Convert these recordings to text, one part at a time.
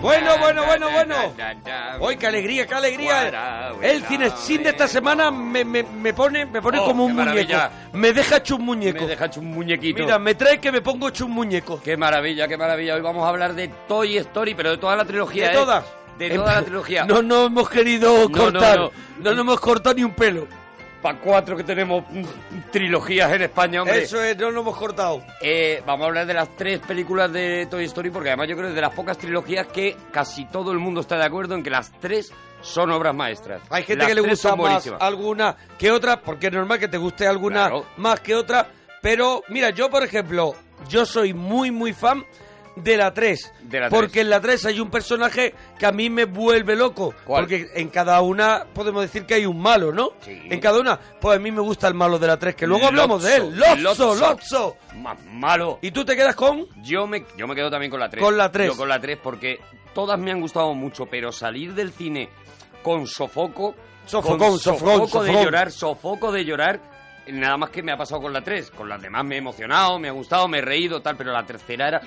Bueno, bueno, bueno, bueno. Hoy qué alegría, qué alegría. El cine sin de esta semana me, me, me pone, me pone Oh, como un muñeco. Me deja hecho un muñeco. Me deja hecho un muñequito. Mira, me trae que me pongo hecho un muñeco. Qué maravilla, qué maravilla. Hoy vamos a hablar de Toy Story, pero de toda la trilogía. De ¿eh? todas. De toda la trilogía. No nos hemos querido No, cortar. no, No, nos hemos cortado ni un pelo. Para cuatro que tenemos trilogías en España, hombre. Eso es, no nos hemos cortado. Eh, vamos a hablar de las tres películas de Toy Story, porque además yo creo que es de las pocas trilogías que casi todo el mundo está de acuerdo en que las tres son obras maestras. Hay gente Las que le gusta más alguna que otra, porque es normal que te guste alguna Claro. más que otra. Pero mira, yo por ejemplo, yo soy muy, muy fan de la 3. De la porque en la 3 hay un personaje que a mí me vuelve loco. ¿Cuál? Porque en cada una podemos decir que hay un malo, ¿no? Sí. En cada una, pues a mí me gusta el malo de la 3, que luego hablamos de él. Lotso, Lotso. Más malo. Y tú te quedas con... Yo me, yo me quedo también con la 3. Con la tres. Yo con la 3 porque todas me han gustado mucho, pero salir del cine con sofoco... Sofocón, con sofocón, sofoco de llorar, sofoco de llorar, nada más que me ha pasado con la 3. Con las demás me he emocionado, me ha gustado, me he reído, tal, pero la tercera era...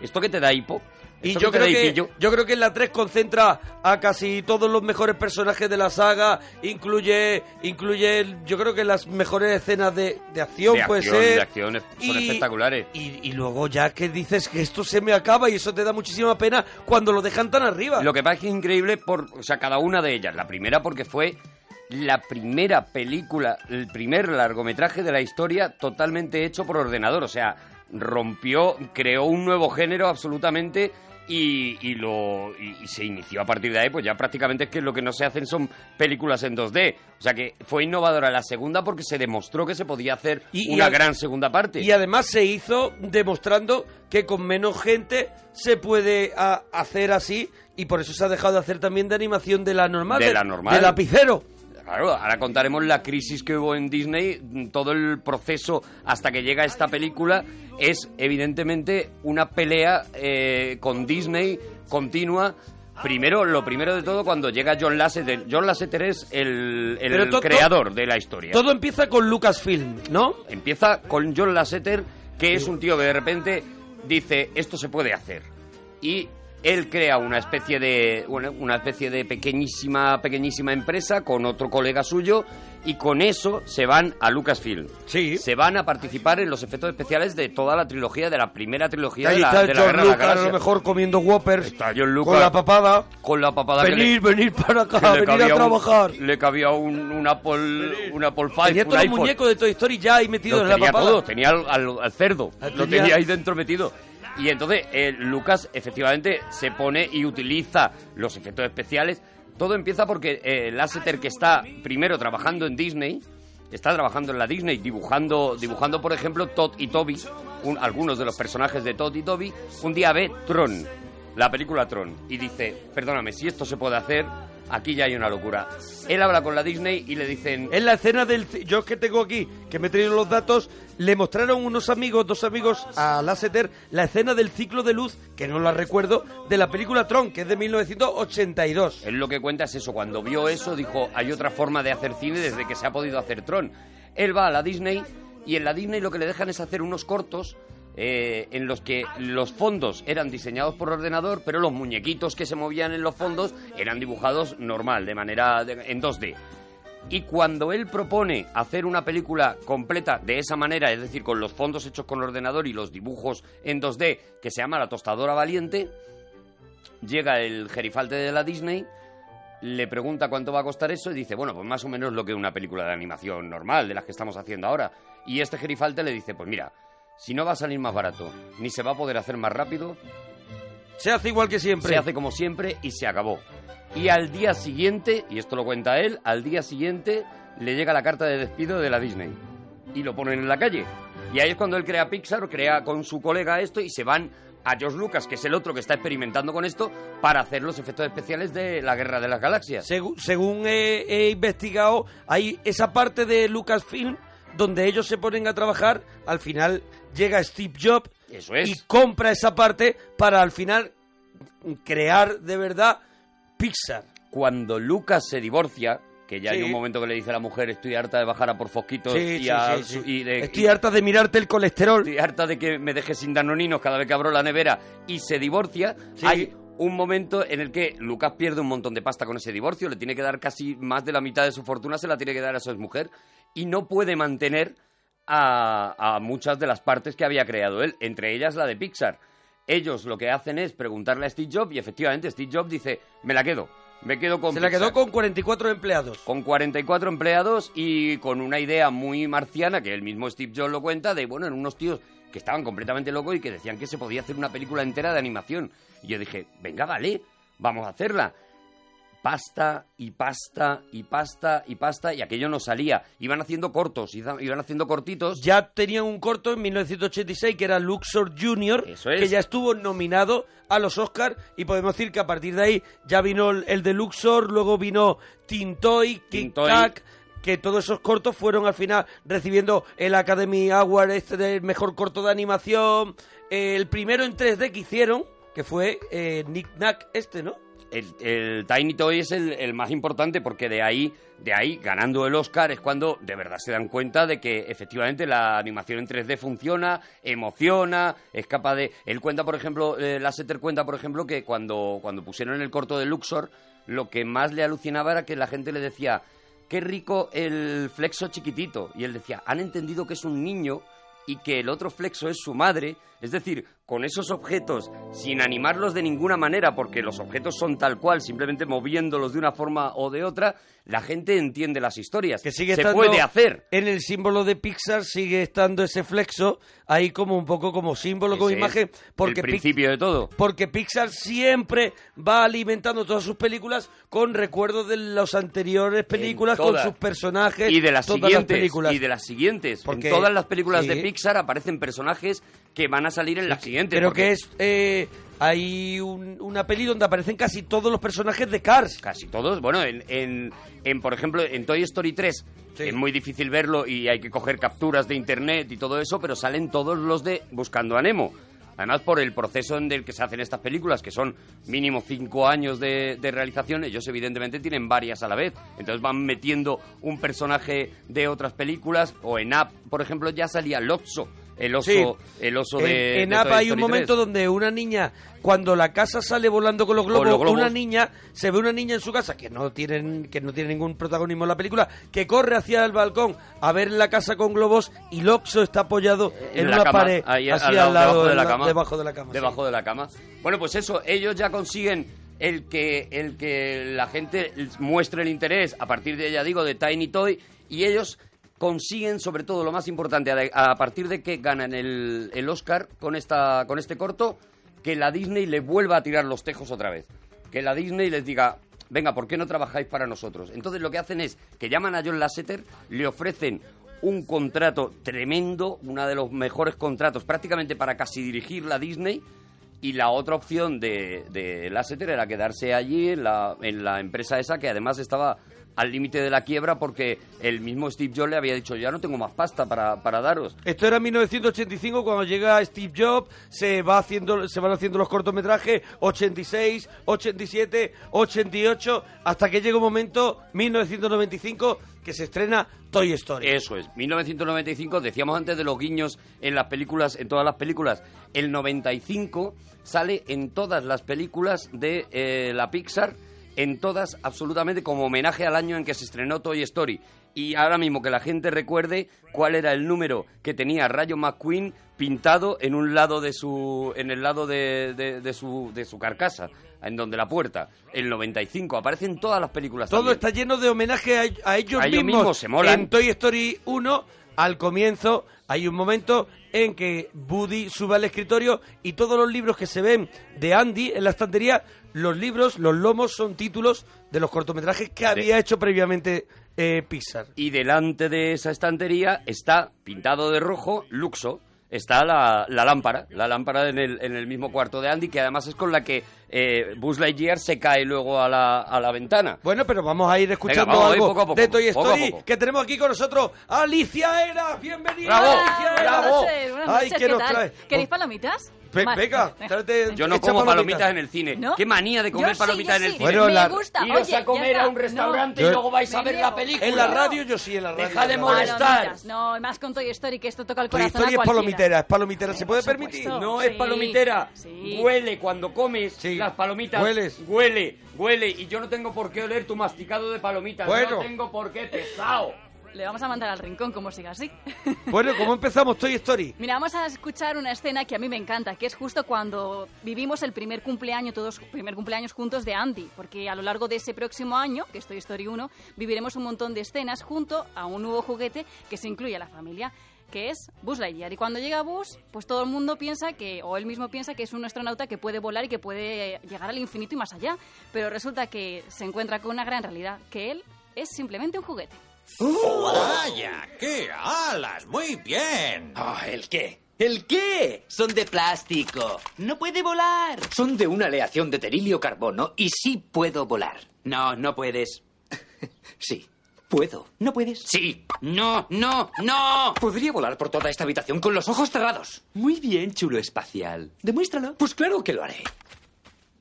¿Esto que te da hipo? Y ¿Esto yo creo, que, yo creo que en la 3 concentra a casi todos los mejores personajes de la saga, incluye, incluye yo creo que las mejores escenas de, de acción, De puede acción, ser. de acción, es- son espectaculares. Y, y luego ya que dices que esto se me acaba y eso te da muchísima pena cuando lo dejan tan arriba. Lo que pasa es que es increíble por, o sea, cada una de ellas. La primera porque fue la primera película, el primer largometraje de la historia totalmente hecho por ordenador. O sea, rompió, creó un nuevo género absolutamente y, y lo y, y se inició a partir de ahí. Pues ya prácticamente es que lo que no se hacen son películas en 2D. O sea que fue innovadora la segunda porque se demostró que se podía hacer Y- una gran segunda parte. Y además se hizo demostrando que con menos gente se puede a- hacer así y por eso se ha dejado de hacer también de animación de la normal. De la normal. De lapicero. Claro, ahora contaremos la crisis que hubo en Disney, todo el proceso hasta que llega esta película es evidentemente una pelea eh, con Disney continua. Primero, lo primero de todo, cuando llega John Lasseter. John Lasseter es el, el to- creador de la historia. Todo empieza con Lucasfilm, ¿no? Empieza con John Lasseter, que es un tío que de repente dice, esto se puede hacer. Y él crea una especie de bueno, una especie de pequeñísima pequeñísima empresa con otro colega suyo y con eso se van a Lucasfilm. Sí. Se van a participar en los efectos especiales de toda la trilogía, de la primera trilogía Ahí de la, está de la George Guerra de Lucas, a lo mejor comiendo Whoppers. Está John Lucas Con la papada. con la papada que le- Venir, venir para acá, venir a un- trabajar. le cabía un, un Apple, un Apple 5, Tenía un todos los iPhone. muñecos de Toy Story ya ahí metidos Lo en la tenía papada. todo, tenía al, al- al cerdo, Ah, lo tenía ahí dentro metido. Y entonces eh, Lucas efectivamente se pone y utiliza los efectos especiales. Todo empieza porque eh, Lasseter, que está primero trabajando en Disney, está trabajando en la Disney, dibujando, dibujando por ejemplo, Todd y Toby, un- algunos de los personajes de Todd y Toby, un día ve Tron, la película Tron, y dice, perdóname, si esto se puede hacer, aquí ya hay una locura. Él habla con la Disney y le dicen, En la escena del... Yo que tengo aquí, que me he traído los datos, le mostraron unos amigos, dos amigos a Lasseter, la escena del ciclo de luz, que no la recuerdo, de la película Tron, que es de 1982. Él lo que cuenta es eso, cuando vio eso dijo, hay otra forma de hacer cine desde que se ha podido hacer Tron. Él va a la Disney y en la Disney lo que le dejan es hacer unos cortos eh, en los que los fondos eran diseñados por ordenador, pero los muñequitos que se movían en los fondos eran dibujados normal, de manera en 2D. Y cuando él propone hacer una película completa de esa manera, es decir, con los fondos hechos con ordenador y los dibujos en 2D, que se llama La Tostadora Valiente, llega el gerifalte de la Disney, le pregunta cuánto va a costar eso y dice, bueno, pues más o menos lo que una película de animación normal, de las que estamos haciendo ahora. Y este gerifalte le dice, pues mira, si no va a salir más barato, ni se va a poder hacer más rápido, Se hace igual que siempre. se hace como siempre y se acabó. Y al día siguiente, y esto lo cuenta él, al día siguiente le llega la carta de despido de la Disney y lo ponen en la calle. Y ahí es cuando él crea Pixar, crea con su colega esto y se van a George Lucas, que es el otro que está experimentando con esto, para hacer los efectos especiales de la Guerra de las Galaxias. Según he, he investigado, hay esa parte de Lucasfilm donde ellos se ponen a trabajar, al final llega Steve Jobs Eso es. y compra esa parte para al final crear de verdad Pixar. Cuando Lucas se divorcia, que ya hay Sí. un momento que le dice a la mujer, estoy harta de bajar a por fosquitos Sí, y, sí, a- y de- Estoy harta de mirarte el colesterol. Estoy harta de que me dejes sin danoninos cada vez que abro la nevera y se divorcia. Hay un momento en el que Lucas pierde un montón de pasta con ese divorcio, le tiene que dar casi más de la mitad de su fortuna, se la tiene que dar a su mujer y no puede mantener a, a muchas de las partes que había creado él, entre ellas la de Pixar. Ellos lo que hacen es preguntarle a Steve Jobs y efectivamente Steve Jobs dice, me la quedo, me quedo con Se la Pixar". quedó con 44 empleados. Con 44 empleados y con una idea muy marciana, que el mismo Steve Jobs lo cuenta, de, bueno, eran unos tíos que estaban completamente locos y que decían que se podía hacer una película entera de animación. Y yo dije, venga, vale, vamos a hacerla. Pasta y pasta y pasta y pasta y aquello no salía. Iban haciendo cortos, iba- iban haciendo cortitos. Ya tenían un corto en 1986 que era Luxor Junior, Eso es. que ya estuvo nominado a los Oscars y podemos decir que a partir de ahí ya vino el, el de Luxor, luego vino Tintoy, Tintoy. Kat, que todos esos cortos fueron al final recibiendo el Academy Award este del mejor corto de animación. El primero en 3D que hicieron, que fue eh, Nick Nack este, ¿no? El, el Tiny Toy es el, más importante porque de ahí, de ahí, ganando el Oscar, es cuando de verdad se dan cuenta de que efectivamente la animación en 3D funciona, emociona, es capaz de... Él cuenta, por ejemplo, eh, Lasseter cuenta, por ejemplo, que cuando, cuando pusieron el corto de Luxor, lo que más le alucinaba era que la gente le decía, qué rico el flexo chiquitito. Y él decía, han entendido que es un niño y que el otro flexo es su madre. Es decir, con esos objetos, sin animarlos de ninguna manera, porque los objetos son tal cual, simplemente moviéndolos de una forma o de otra, la gente entiende las historias. Que sigue Se estando puede hacer. En el símbolo de Pixar sigue estando ese flexo ahí como un poco como símbolo, como Ese imagen. Porque el Pi- principio de todo. Porque Pixar siempre va alimentando todas sus películas con recuerdos de las anteriores películas, con sus personajes, Y de las todas las siguientes. películas. Y de las siguientes. Porque- en todas las películas sí. de Pixar aparecen personajes que van a salir en las siguientes. Creo porque que es eh, hay un- una peli donde aparecen casi todos los personajes de Cars. Casi todos. Bueno, en, en, en, por ejemplo, en Toy Story 3 es muy difícil verlo y hay que coger capturas de internet y todo eso, pero salen todos los de Buscando a Nemo. Además, por el proceso en el que se hacen estas películas, que son mínimo cinco años de, de realización, ellos evidentemente tienen varias a la vez. Entonces van metiendo un personaje de otras películas, o en Up, por ejemplo, ya salía Lotso, el oso, Sí. el oso En- de en de Up Toy hay un momento 3. donde una niña, cuando la casa sale volando con los globos, los globos. una niña, se ve una niña en su casa que no tienen, que no tiene ningún protagonismo en la película, que corre hacia el balcón a ver la casa con globos y Loxo está apoyado en, la una cama, pared, ahí así al lado, al lado, debajo de la en cama. debajo de la cama. sí. Debajo de la cama. Bueno, pues eso, ellos ya consiguen el que, el que la gente muestre el interés a partir de, ya digo, de Tiny Toy y ellos consiguen, sobre todo lo más importante, a, partir de que ganan el, el Oscar con, esta, con este corto, que la Disney le vuelva a tirar los tejos otra vez. Que la Disney les diga, venga, ¿por qué no trabajáis para nosotros? Entonces lo que hacen es que llaman a John Lasseter, le ofrecen un contrato tremendo, uno de los mejores contratos prácticamente para casi dirigir la Disney. Y la otra opción de, de Lasseter era quedarse allí en la, en la empresa esa que además estaba al límite de la quiebra porque el mismo Steve Jobs le había dicho ya no tengo más pasta para, para daros. Esto era en 1985 cuando llega Steve Jobs, se va haciendo, se van haciendo los cortometrajes 86, 87, 88, hasta que llega un momento 1995 que se estrena Toy Story. Eso es, 1995, decíamos antes de los guiños en las películas, en todas las películas, el 95 sale en todas las películas de eh, la Pixar, en todas absolutamente como homenaje al año en que se estrenó Toy Story. Y ahora mismo que la gente recuerde cuál era el número que tenía Rayo McQueen pintado en un lado de su, en el lado de, de- de su, de su carcasa, en donde la puerta, el 95, aparece en todas las películas. Todo también. está lleno de homenaje a, a ellos A ellos mismos. mismos, se molan. En Toy Story 1, al comienzo, hay un momento en que Woody sube al escritorio y todos los libros que se ven de Andy en la estantería, los libros, los lomos, son títulos de los cortometrajes que había hecho previamente eh, Pixar. y delante de esa estantería está pintado de rojo Luxo. Está la, la lámpara, la lámpara en el, en el mismo cuarto de Andy, que además es con la que eh, Buzz Lightyear se cae luego a la, a la ventana. Bueno, pero vamos a ir escuchando vamos a ir algo poco a poco, de Toy poco a Story poco. que tenemos aquí con nosotros Alicia Era. Bienvenida, Bravo, Alicia Era. bravo. Buenas noches, buenas Ay, ¿qué ¿qué nos tal? trae? ¿Queréis palomitas? Venga, venga. tráete- Yo no como palomitas en el cine. ¿No? Qué manía de comer Yo sí, palomitas yo en el sí. cine. Bueno, me la- gusta. Iros Oye, a comer ya a un está. restaurante No. y luego vais a Me ver niego. la película. En la radio yo sí, en la radio. Deja de molestar. Palomitas. No, y más con Toy Story, que esto toca el Toy corazón Story a es cualquiera. palomitera, es palomitera. ¿Se puede permitir? supuesto. No Sí, es palomitera. sí. Huele cuando comes Sí. las palomitas. Hueles. Huele, huele. Y yo no tengo por qué oler tu masticado de palomitas. Bueno. No tengo por qué, pesado. Le vamos a mandar al rincón como siga así. Bueno, ¿cómo empezamos Toy Story? Mira, vamos a escuchar una escena que a mí me encanta, que es justo cuando vivimos el primer cumpleaños, todos primer cumpleaños juntos de Andy, porque a lo largo de ese próximo año, que es Toy Story 1, viviremos un montón de escenas junto a un nuevo juguete que se incluye a la familia que es Buzz Lightyear. Y cuando llega Buzz, pues todo el mundo piensa que, o él mismo piensa que es un astronauta que puede volar y que puede llegar al infinito y más allá. Pero resulta que se encuentra con una gran realidad, que él es simplemente un juguete. ¡Vaya! ¡Qué alas! ¡Muy bien! Ah, ¿el qué? ¿El qué? Son de plástico. No puede volar. Son de una aleación de terilio carbono y sí puedo volar. No, no puedes. sí, puedo. ¿No puedes? Sí. No, no, no. Podría volar por toda esta habitación con los ojos cerrados. Muy bien, chulo espacial. Demuéstralo. Pues claro que lo haré.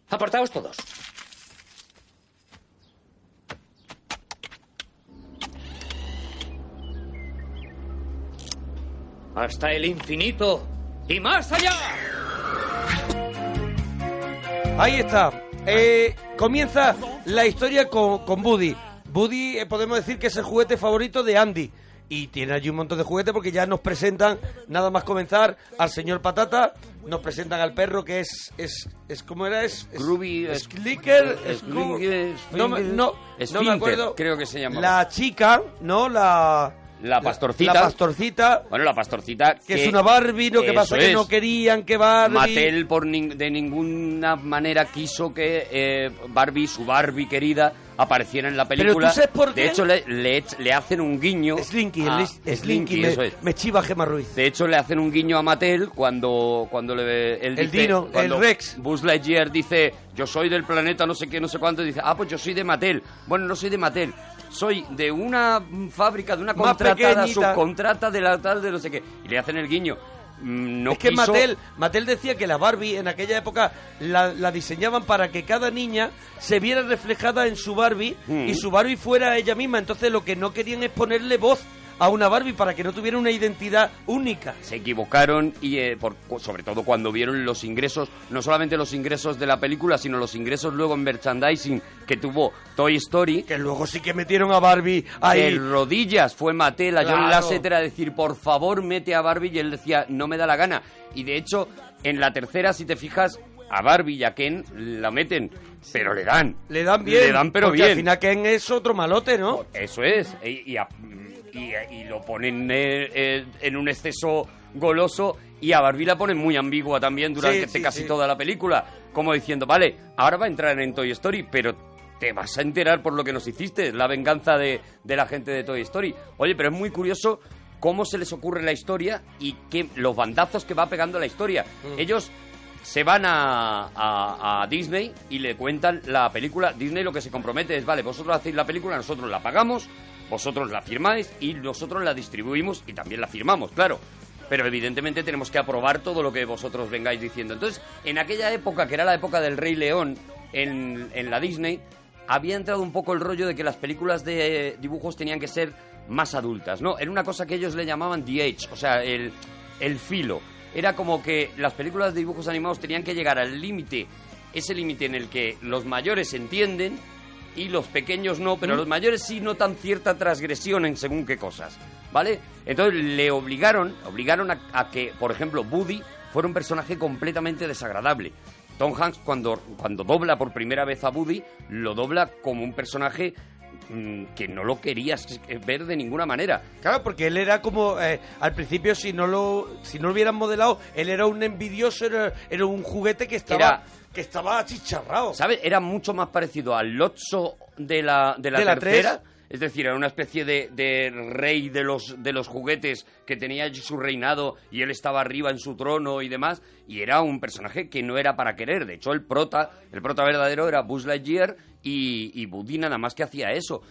Apartaos todos. Hasta el infinito y más allá. Ahí está. Eh, comienza la historia con, con Buddy. Buddy eh, podemos decir que es el juguete favorito de Andy. Y tiene allí un montón de juguetes porque ya nos presentan, nada más comenzar, al señor Patata. Nos presentan al perro que es... es, es ¿Cómo era? Es, es Ruby, es- Slicker. no, me- no, no me acuerdo. creo que se llamaba. La chica, ¿no? La... La pastorcita. La pastorcita. Bueno, la pastorcita. Que es una Barbie, lo que pasa que es. no querían que Barbie... Mattel por nin- de ninguna manera quiso que eh, Barbie, su Barbie querida, apareciera en la Pero película. ¿tú sabes por qué? De hecho, le, le, le hacen un guiño. Slinky, a- Slinky, Slinky, me, eso es. me chiva Gema Ruiz. De hecho, le hacen un guiño a Mattel cuando, cuando le, él El dice- Dino, cuando el Rex. Buzz Lightyear dice, yo soy del planeta no sé qué, no sé cuánto, y dice, ah, pues yo soy de Mattel. Bueno, no soy de Mattel, soy de una fábrica, de una Más contratada, pequeñita. subcontrata de la tal, de no sé qué. Y le hacen el guiño. Mm, No es que quiso- Mattel, Mattel decía que la Barbie en aquella época la, la diseñaban para que cada niña se viera reflejada en su Barbie Mm. y su Barbie fuera ella misma. Entonces lo que no querían es ponerle voz a una Barbie para que no tuviera una identidad única. se equivocaron y eh, por- sobre todo cuando vieron los ingresos, no solamente los ingresos de la película, sino los ingresos luego en merchandising que tuvo Toy Story. Que luego sí que metieron a Barbie De ahí. rodillas fue Mattel a John Claro. Lasseter a decir, por favor, mete a Barbie, y él decía, no me da la gana. Y de hecho, en la tercera, si te fijas, a Barbie y a Ken la meten, pero le dan. Le dan bien. Le dan pero bien. al final Ken es otro malote, ¿no? Eso es. Y, y a- y- y lo ponen eh, eh, en un exceso goloso y a Barbie la ponen muy ambigua también durante Sí, sí, casi sí. toda la película. Como diciendo, vale, ahora va a entrar en Toy Story, pero te vas a enterar por lo que nos hiciste, la venganza de, de la gente de Toy Story. Oye, pero es muy curioso cómo se les ocurre la historia y que, los bandazos que va pegando la historia. Mm. Ellos se van a, a- a Disney y le cuentan la película. Disney lo que se compromete es, vale, vosotros hacéis la película, nosotros la pagamos, vosotros la firmáis y nosotros la distribuimos y también la firmamos, claro. Pero evidentemente tenemos que aprobar todo lo que vosotros vengáis diciendo. Entonces, en aquella época, que era la época del Rey León en, en la Disney, había entrado un poco el rollo de que las películas de dibujos tenían que ser más adultas, ¿no? Era una cosa que ellos le llamaban The Age, o sea, el, el filo. Era como que las películas de dibujos animados tenían que llegar al límite, ese límite en el que los mayores entienden y los pequeños no, pero los mayores sí notan cierta transgresión en según qué cosas, ¿vale? Entonces le obligaron, obligaron a, a que, por ejemplo, Woody fuera un personaje completamente desagradable. Tom Hanks cuando, cuando dobla por primera vez a Woody, lo dobla como un personaje que no lo querías ver de ninguna manera. Claro, porque él era como eh, al principio si no lo si no lo hubieran modelado, él era un envidioso, era, era un juguete que estaba Era- que estaba achicharrado. ¿Sabes? Era mucho más parecido al Lotso de la, de la De la tercera. tres. Es decir, era una especie de, de rey de los, de los juguetes que tenía su reinado y él estaba arriba en su trono y demás. Y era un personaje que no era para querer. De hecho, el prota, el prota verdadero era Buzz Lightyear y, y Woody nada más que hacía eso.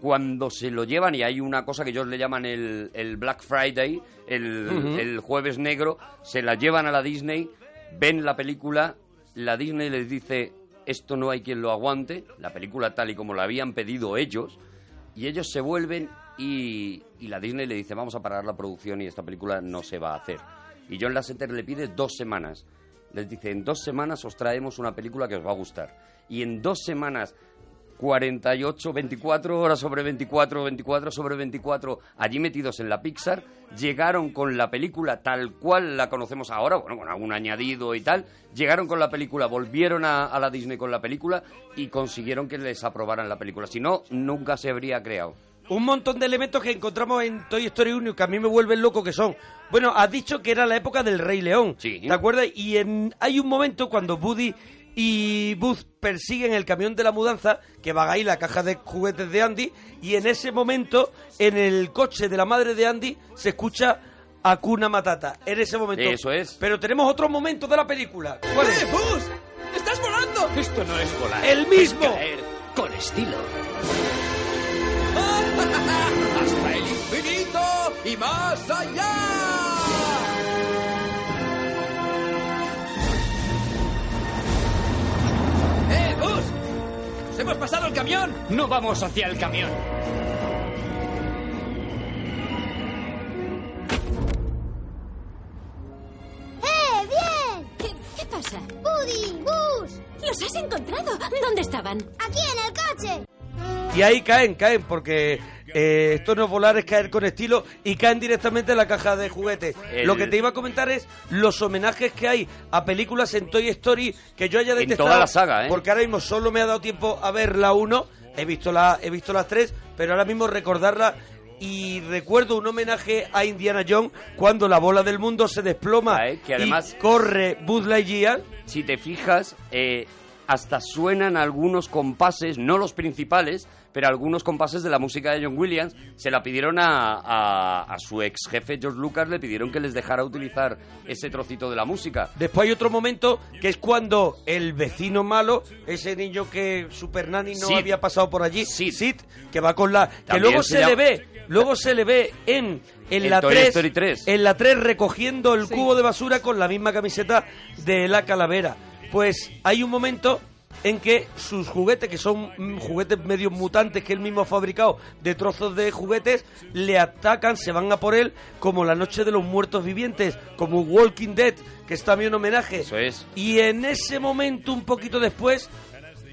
Cuando se lo llevan, y hay una cosa que ellos le llaman el, el Black Friday, el jueves negro, se la llevan a la Disney ven la película, la Disney les dice, esto no hay quien lo aguante, la película tal y como la habían pedido ellos, y ellos se vuelven y, la Disney le dice, vamos a parar la producción y esta película no se va a hacer. Y John Lasseter le pide dos semanas. Les dice, en dos semanas os traemos una película que os va a gustar. Y en dos semanas 48, 24 horas sobre 24, 24 sobre 24, allí metidos en la Pixar, llegaron con la película tal cual la conocemos ahora, bueno, con algún añadido y tal, llegaron con la película, volvieron a, a la Disney con la película y consiguieron que les aprobaran la película. Si no, nunca se habría creado. un montón de elementos que encontramos en Toy Story 1 y que a mí me vuelven loco que son. Bueno, has dicho que era la época del Rey León. Sí. ¿Te acuerdas? Y en, hay un momento cuando Woody y Buzz persiguen el camión de la mudanza que va ahí la caja de juguetes de Andy y en ese momento en el coche de la madre de Andy se escucha Akuna Matata. En ese momento. Eso es. Pero tenemos otro momento de la película. ¿Cuál es? ¡Eh, Buzz! ¡Estás volando! Esto no es volar. El mismo. Es con estilo. ¡Hasta el infinito y más allá! ¡Nos hemos pasado el camión! No vamos hacia el camión. ¡Eh, bien! ¿Qué, qué pasa? ¡Buddy! ¡Bus! ¿Los has encontrado? ¿Dónde estaban? ¡Aquí en el coche! Y ahí caen, caen, porque eh, esto no es volar, es caer con estilo y caen directamente en la caja de juguetes. El- Lo que te iba a comentar es los homenajes que hay a películas en Toy Story que yo haya En detectado. toda la saga, ¿eh? Porque ahora mismo solo me ha dado tiempo a ver la 1, he visto, la, he visto las tres, pero ahora mismo recordarla. Y recuerdo un homenaje a Indiana Jones cuando la bola del mundo se desploma Ah, ¿eh? Que además- y corre Buzz Lightyear. si te fijas, eh, hasta suenan algunos compases, no los principales, pero algunos compases de la música de John Williams. Se la pidieron a, a- a su ex jefe George Lucas, le pidieron que les dejara utilizar ese trocito de la música. Después hay otro momento que es cuando el vecino malo, ese niño que Super Nanny no Sid. había pasado por allí, Sid. Sid, que va con la que luego se llama- le ve, luego se le ve en en En la Toy 3, Story 3. en la 3 recogiendo el Sí. cubo de basura con la misma camiseta de la calavera. Pues hay un momento en que sus juguetes, que son juguetes medio mutantes que él mismo ha fabricado de trozos de juguetes, le atacan, se van a por él como la noche de los muertos vivientes, como Walking Dead, que es también un homenaje. Eso es. Y en ese momento, un poquito después,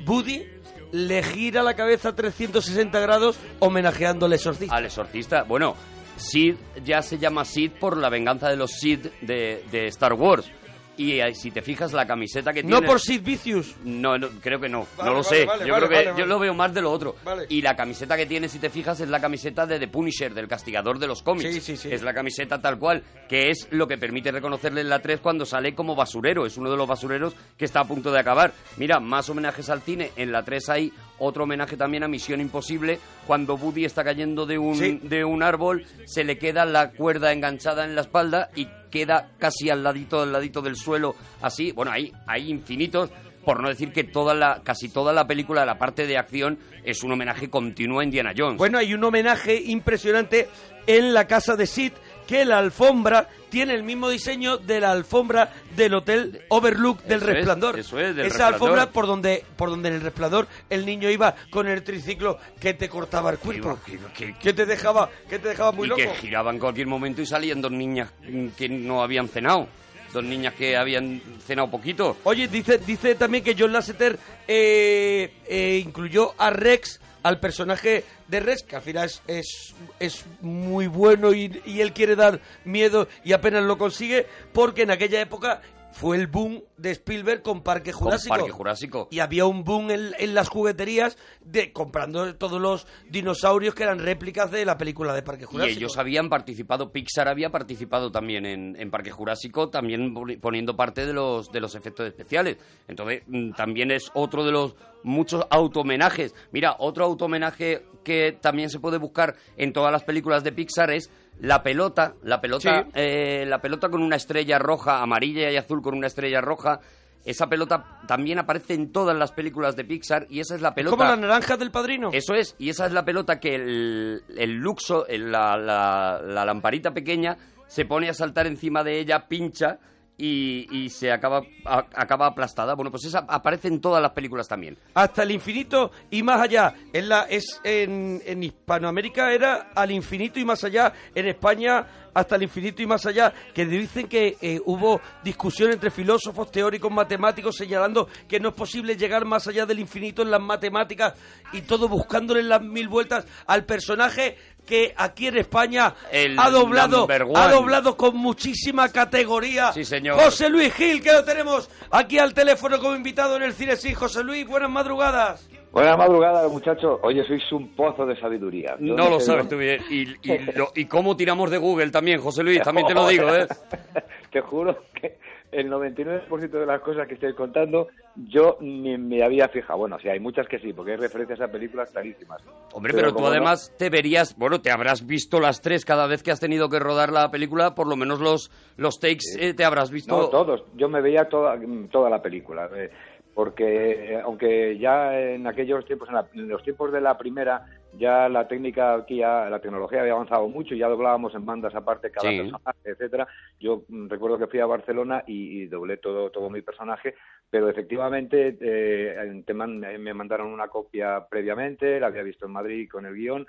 Buddy le gira la cabeza a 360 grados homenajeando al exorcista. Al exorcista, bueno, Sid ya se llama Sid por la venganza de los Sid de, de Star Wars. Y eh, si te fijas la camiseta que no tiene... por Sid Vicious. No, no, creo que no. Vale, no lo vale, sé. vale, yo vale, creo que vale, yo vale. lo veo más de lo otro. Vale. Y la camiseta que tiene, si te fijas, es la camiseta de The Punisher, del castigador de los cómics. Sí, sí, sí. Es la camiseta tal cual, que es lo que permite reconocerle en la 3 cuando sale como basurero. Es uno de los basureros que está a punto de acabar. Mira, más homenajes al cine. En la 3 hay otro homenaje también a Misión Imposible. Cuando Woody está cayendo de un, Sí. de un árbol, se le queda la cuerda enganchada en la espalda y queda casi al ladito, al ladito del suelo, así. Bueno, hay, hay infinitos, por no decir que toda la, casi toda la película, la parte de acción, es un homenaje continuo a Indiana Jones. Bueno, hay un homenaje impresionante en la casa de Sid, que la alfombra tiene el mismo diseño de la alfombra del hotel Overlook del Eso es, Resplandor. eso es, del Esa Resplandor. alfombra por donde, por donde en el Resplandor el niño iba con el triciclo que te cortaba el cuerpo. que- que- Que te dejaba, que te dejaba muy y loco. que giraba en cualquier momento y salían dos niñas que no habían cenado. Dos niñas que habían cenado poquito. Oye, dice, dice también que John Lasseter eh, eh, incluyó a Rex, al personaje de Rex, que al final es, es, es muy bueno y, y él quiere dar miedo y apenas lo consigue, porque en aquella época fue el boom de Spielberg con Parque Con Jurásico. Parque Jurásico. Y había un boom en, en las jugueterías de comprando todos los dinosaurios que eran réplicas de la película de Parque Y Jurásico. ellos habían participado, Pixar había participado también en, en Parque Jurásico, también poni- poniendo parte de los, de los efectos especiales. Entonces, mm, también es otro de los muchos automenajes. Mira, otro automenaje que también se puede buscar en todas las películas de Pixar es la pelota, la pelota, Sí. eh, la pelota con una estrella roja, amarilla y azul con una estrella roja. Esa pelota también aparece en todas las películas de Pixar y esa es la pelota. Como la naranja del padrino. Eso es, y esa es la pelota que el, el Luxo, el- la, la- la lamparita pequeña, se pone a saltar encima de ella, pincha y, se acaba, acaba aplastada. Bueno, pues esa aparece en todas las películas también. Hasta el infinito y más allá. En, la, es, en, en Hispanoamérica era al infinito y más allá. En España hasta el infinito y más allá. Que dicen que eh, hubo discusión entre filósofos, teóricos, matemáticos señalando que no es posible llegar más allá del infinito en las matemáticas y todo buscándole las mil vueltas al personaje que aquí en España El ha doblado ha doblado con muchísima categoría Sí, señor. José Luis Gil que lo tenemos aquí al teléfono como invitado en el cine sí José Luis buenas madrugadas Buenas madrugadas, muchachos. Oye, sois un pozo de sabiduría. No lo sabes tú bien. Y, y, lo- y cómo tiramos de Google también, José Luis, también te lo digo, ¿eh? Te juro que el 99% de las cosas que estoy contando yo ni me había fijado. Bueno, sí, hay muchas que sí, porque hay referencias a películas clarísimas. Hombre, pero, tú como no- además te verías, bueno, te habrás visto las tres cada vez que has tenido que rodar la película, por lo menos los, los takes eh, te habrás visto. No, todos. Yo me veía toda, toda la película. eh, porque eh, aunque ya en aquellos tiempos, en, la- en los tiempos de la primera, ya la técnica aquí, ya, la tecnología había avanzado mucho, ya doblábamos en bandas aparte cada Sí. personaje, etcétera. Yo mm, recuerdo que fui a Barcelona y, y doblé todo, todo mi personaje, pero efectivamente eh, te man- me mandaron una copia previamente, la había visto en Madrid con el guion,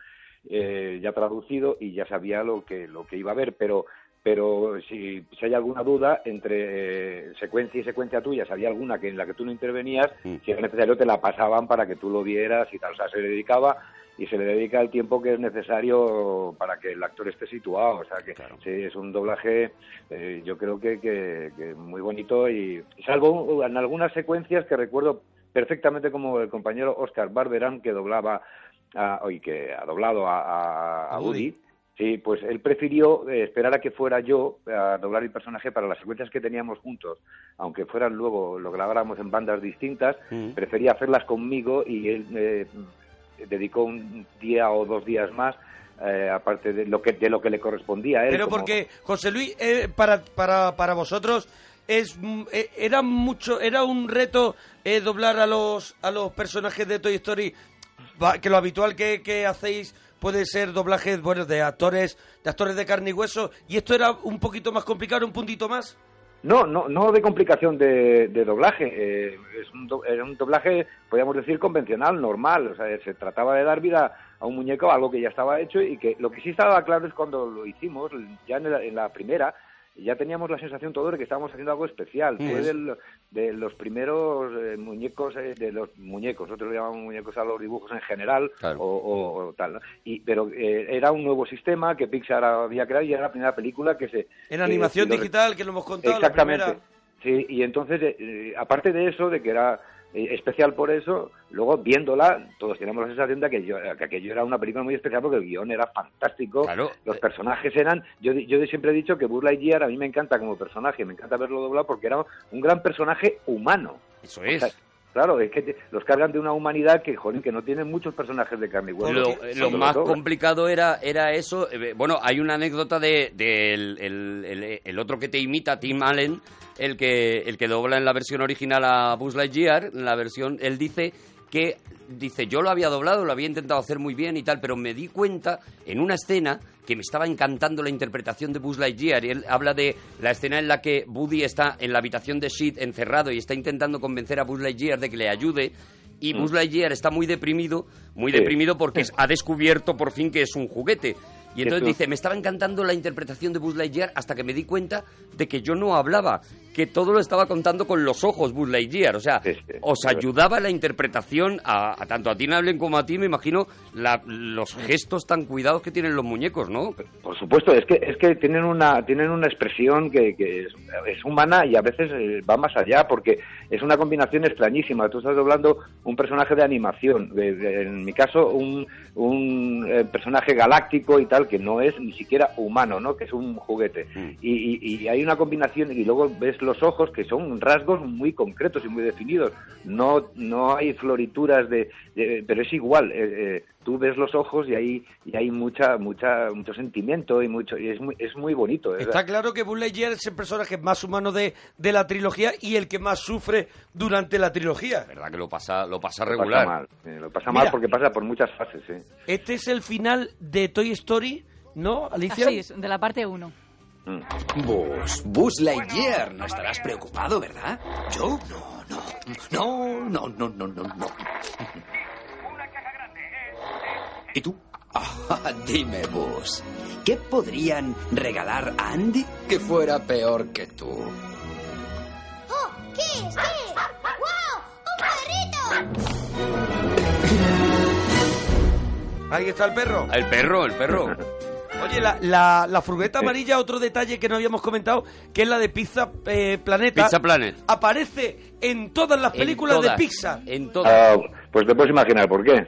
eh, ya traducido y ya sabía lo que, lo que iba a ver, pero pero si, si hay alguna duda entre eh, secuencia y secuencia tuya, si había alguna que en la que tú no intervenías, Mm. si era necesario te la pasaban para que tú lo vieras y tal. O sea, se dedicaba y se le dedica el tiempo que es necesario para que el actor esté situado. O sea, que sí, es un doblaje, eh, yo creo que, que, que muy bonito y salvo en algunas secuencias que recuerdo perfectamente como el compañero Oscar Barberán que doblaba a, y que ha doblado a, a- a A Woody. Woody. Sí, pues él prefirió eh, esperar a que fuera yo a doblar el personaje para las secuencias que teníamos juntos, aunque fueran luego, lo grabáramos en bandas distintas, Mm. prefería hacerlas conmigo y él eh, dedicó un día o dos días más, eh, aparte de lo que de lo que le correspondía a él. pero como- porque José Luis eh, para para para vosotros es mm, eh, era mucho era un reto eh, doblar a los a los personajes de Toy Story que lo habitual que, que hacéis puede ser doblajes bueno de actores de actores de carne y hueso y esto era un poquito más complicado un puntito más No, no, no de complicación de, de doblaje. eh, es un, era un doblaje, podríamos decir, convencional, normal. O sea, se trataba de dar vida a un muñeco, algo que ya estaba hecho y que lo que sí estaba claro es cuando lo hicimos, ya en la, en la primera, ya teníamos la sensación todos de que estábamos haciendo algo especial. Fue Mm. del- de los primeros eh, muñecos, eh, de los muñecos, nosotros le llamamos muñecos a los dibujos en general Claro. o, o- o tal. ¿no? Y, pero eh, era un nuevo sistema que Pixar había creado y era la primera película que se... en animación lo- digital que lo hemos contado la Exactamente. primera. Sí, y entonces, eh, eh, aparte de eso, de que era eh, especial por eso, luego viéndola, todos teníamos la sensación de que, yo, que aquello era una película muy especial porque el guion era fantástico, Claro. los personajes eran... Yo, yo siempre he dicho que Buzz Lightyear a mí me encanta como personaje, me encanta verlo doblado porque era un gran personaje humano. Eso O es. sea, claro, es que te- los cargan de una humanidad que, jolín, que no tienen muchos personajes de carne y hueso. Lo, más complicado era, era eso. eh, Bueno, hay una anécdota de, el, el- el otro que te imita, Tim Allen, el que, el que dobla en la versión original a Buzz Lightyear. En la versión, él dice que, dice, yo lo había doblado, lo había intentado hacer muy bien y tal, pero me di cuenta en una escena que me estaba encantando la interpretación de Buzz Lightyear. Y él habla de la escena en la que Woody está en la habitación de Sid encerrado y está intentando convencer a Buzz Lightyear de que le ayude. Y Buzz Lightyear está muy deprimido, muy Sí. deprimido porque ha descubierto por fin que es un juguete. Y entonces dice, me estaba encantando la interpretación de Buzz Lightyear hasta que me di cuenta de que yo no hablaba, que todo lo estaba contando con los ojos Buzz Lightyear. O sea, Sí, sí. os ayudaba la interpretación a, a tanto a ti, Nablen, como a ti, me imagino, la- los gestos tan cuidados que tienen los muñecos, ¿no? Por supuesto, es que es que tienen una tienen una expresión que, que es, es humana y a veces eh, va más allá porque es una combinación extrañísima. Tú estás doblando un personaje de animación, de- de- en mi caso un, un eh, personaje galáctico y tal que no es ni siquiera humano, ¿no? Que es un juguete. Mm. Y, y- y hay una combinación y luego ves los ojos que son rasgos muy concretos y muy definidos. No no hay florituras de, de- pero es igual. eh, eh, tú ves los ojos y hay y hay mucha mucha mucho sentimiento y mucho y es muy es muy bonito. es- Está claro que Buzz Lightyear es el personaje más humano de, de la trilogía y el que más sufre durante la trilogía. verdad que lo pasa, lo pasa lo pasa regular. mal, eh, lo pasa Mira. mal porque pasa por muchas fases. eh. Este es el final de Toy Story, ¿no, Alicia? Así es, de la parte 1. Buzz, Buzz Lightyear, no estarás preocupado, ¿verdad? ¿Yo? No, no. No, no, no, no, no, no. ¿Y tú? Ah, dime, Buzz, ¿qué podrían regalar a Andy que fuera peor que tú? ¡Oh! ¿Qué es? ¿Qué es? ¡Wow! ¡Un perrito! Ahí está el perro. El perro, el perro. Oye, la, la, la furgoneta amarilla, otro detalle que no habíamos comentado, que es la de Pizza eh, Planeta. Pizza Planet. Aparece en todas las películas todas, de Pixar. En todas. Ah, pues te puedes imaginar por qué.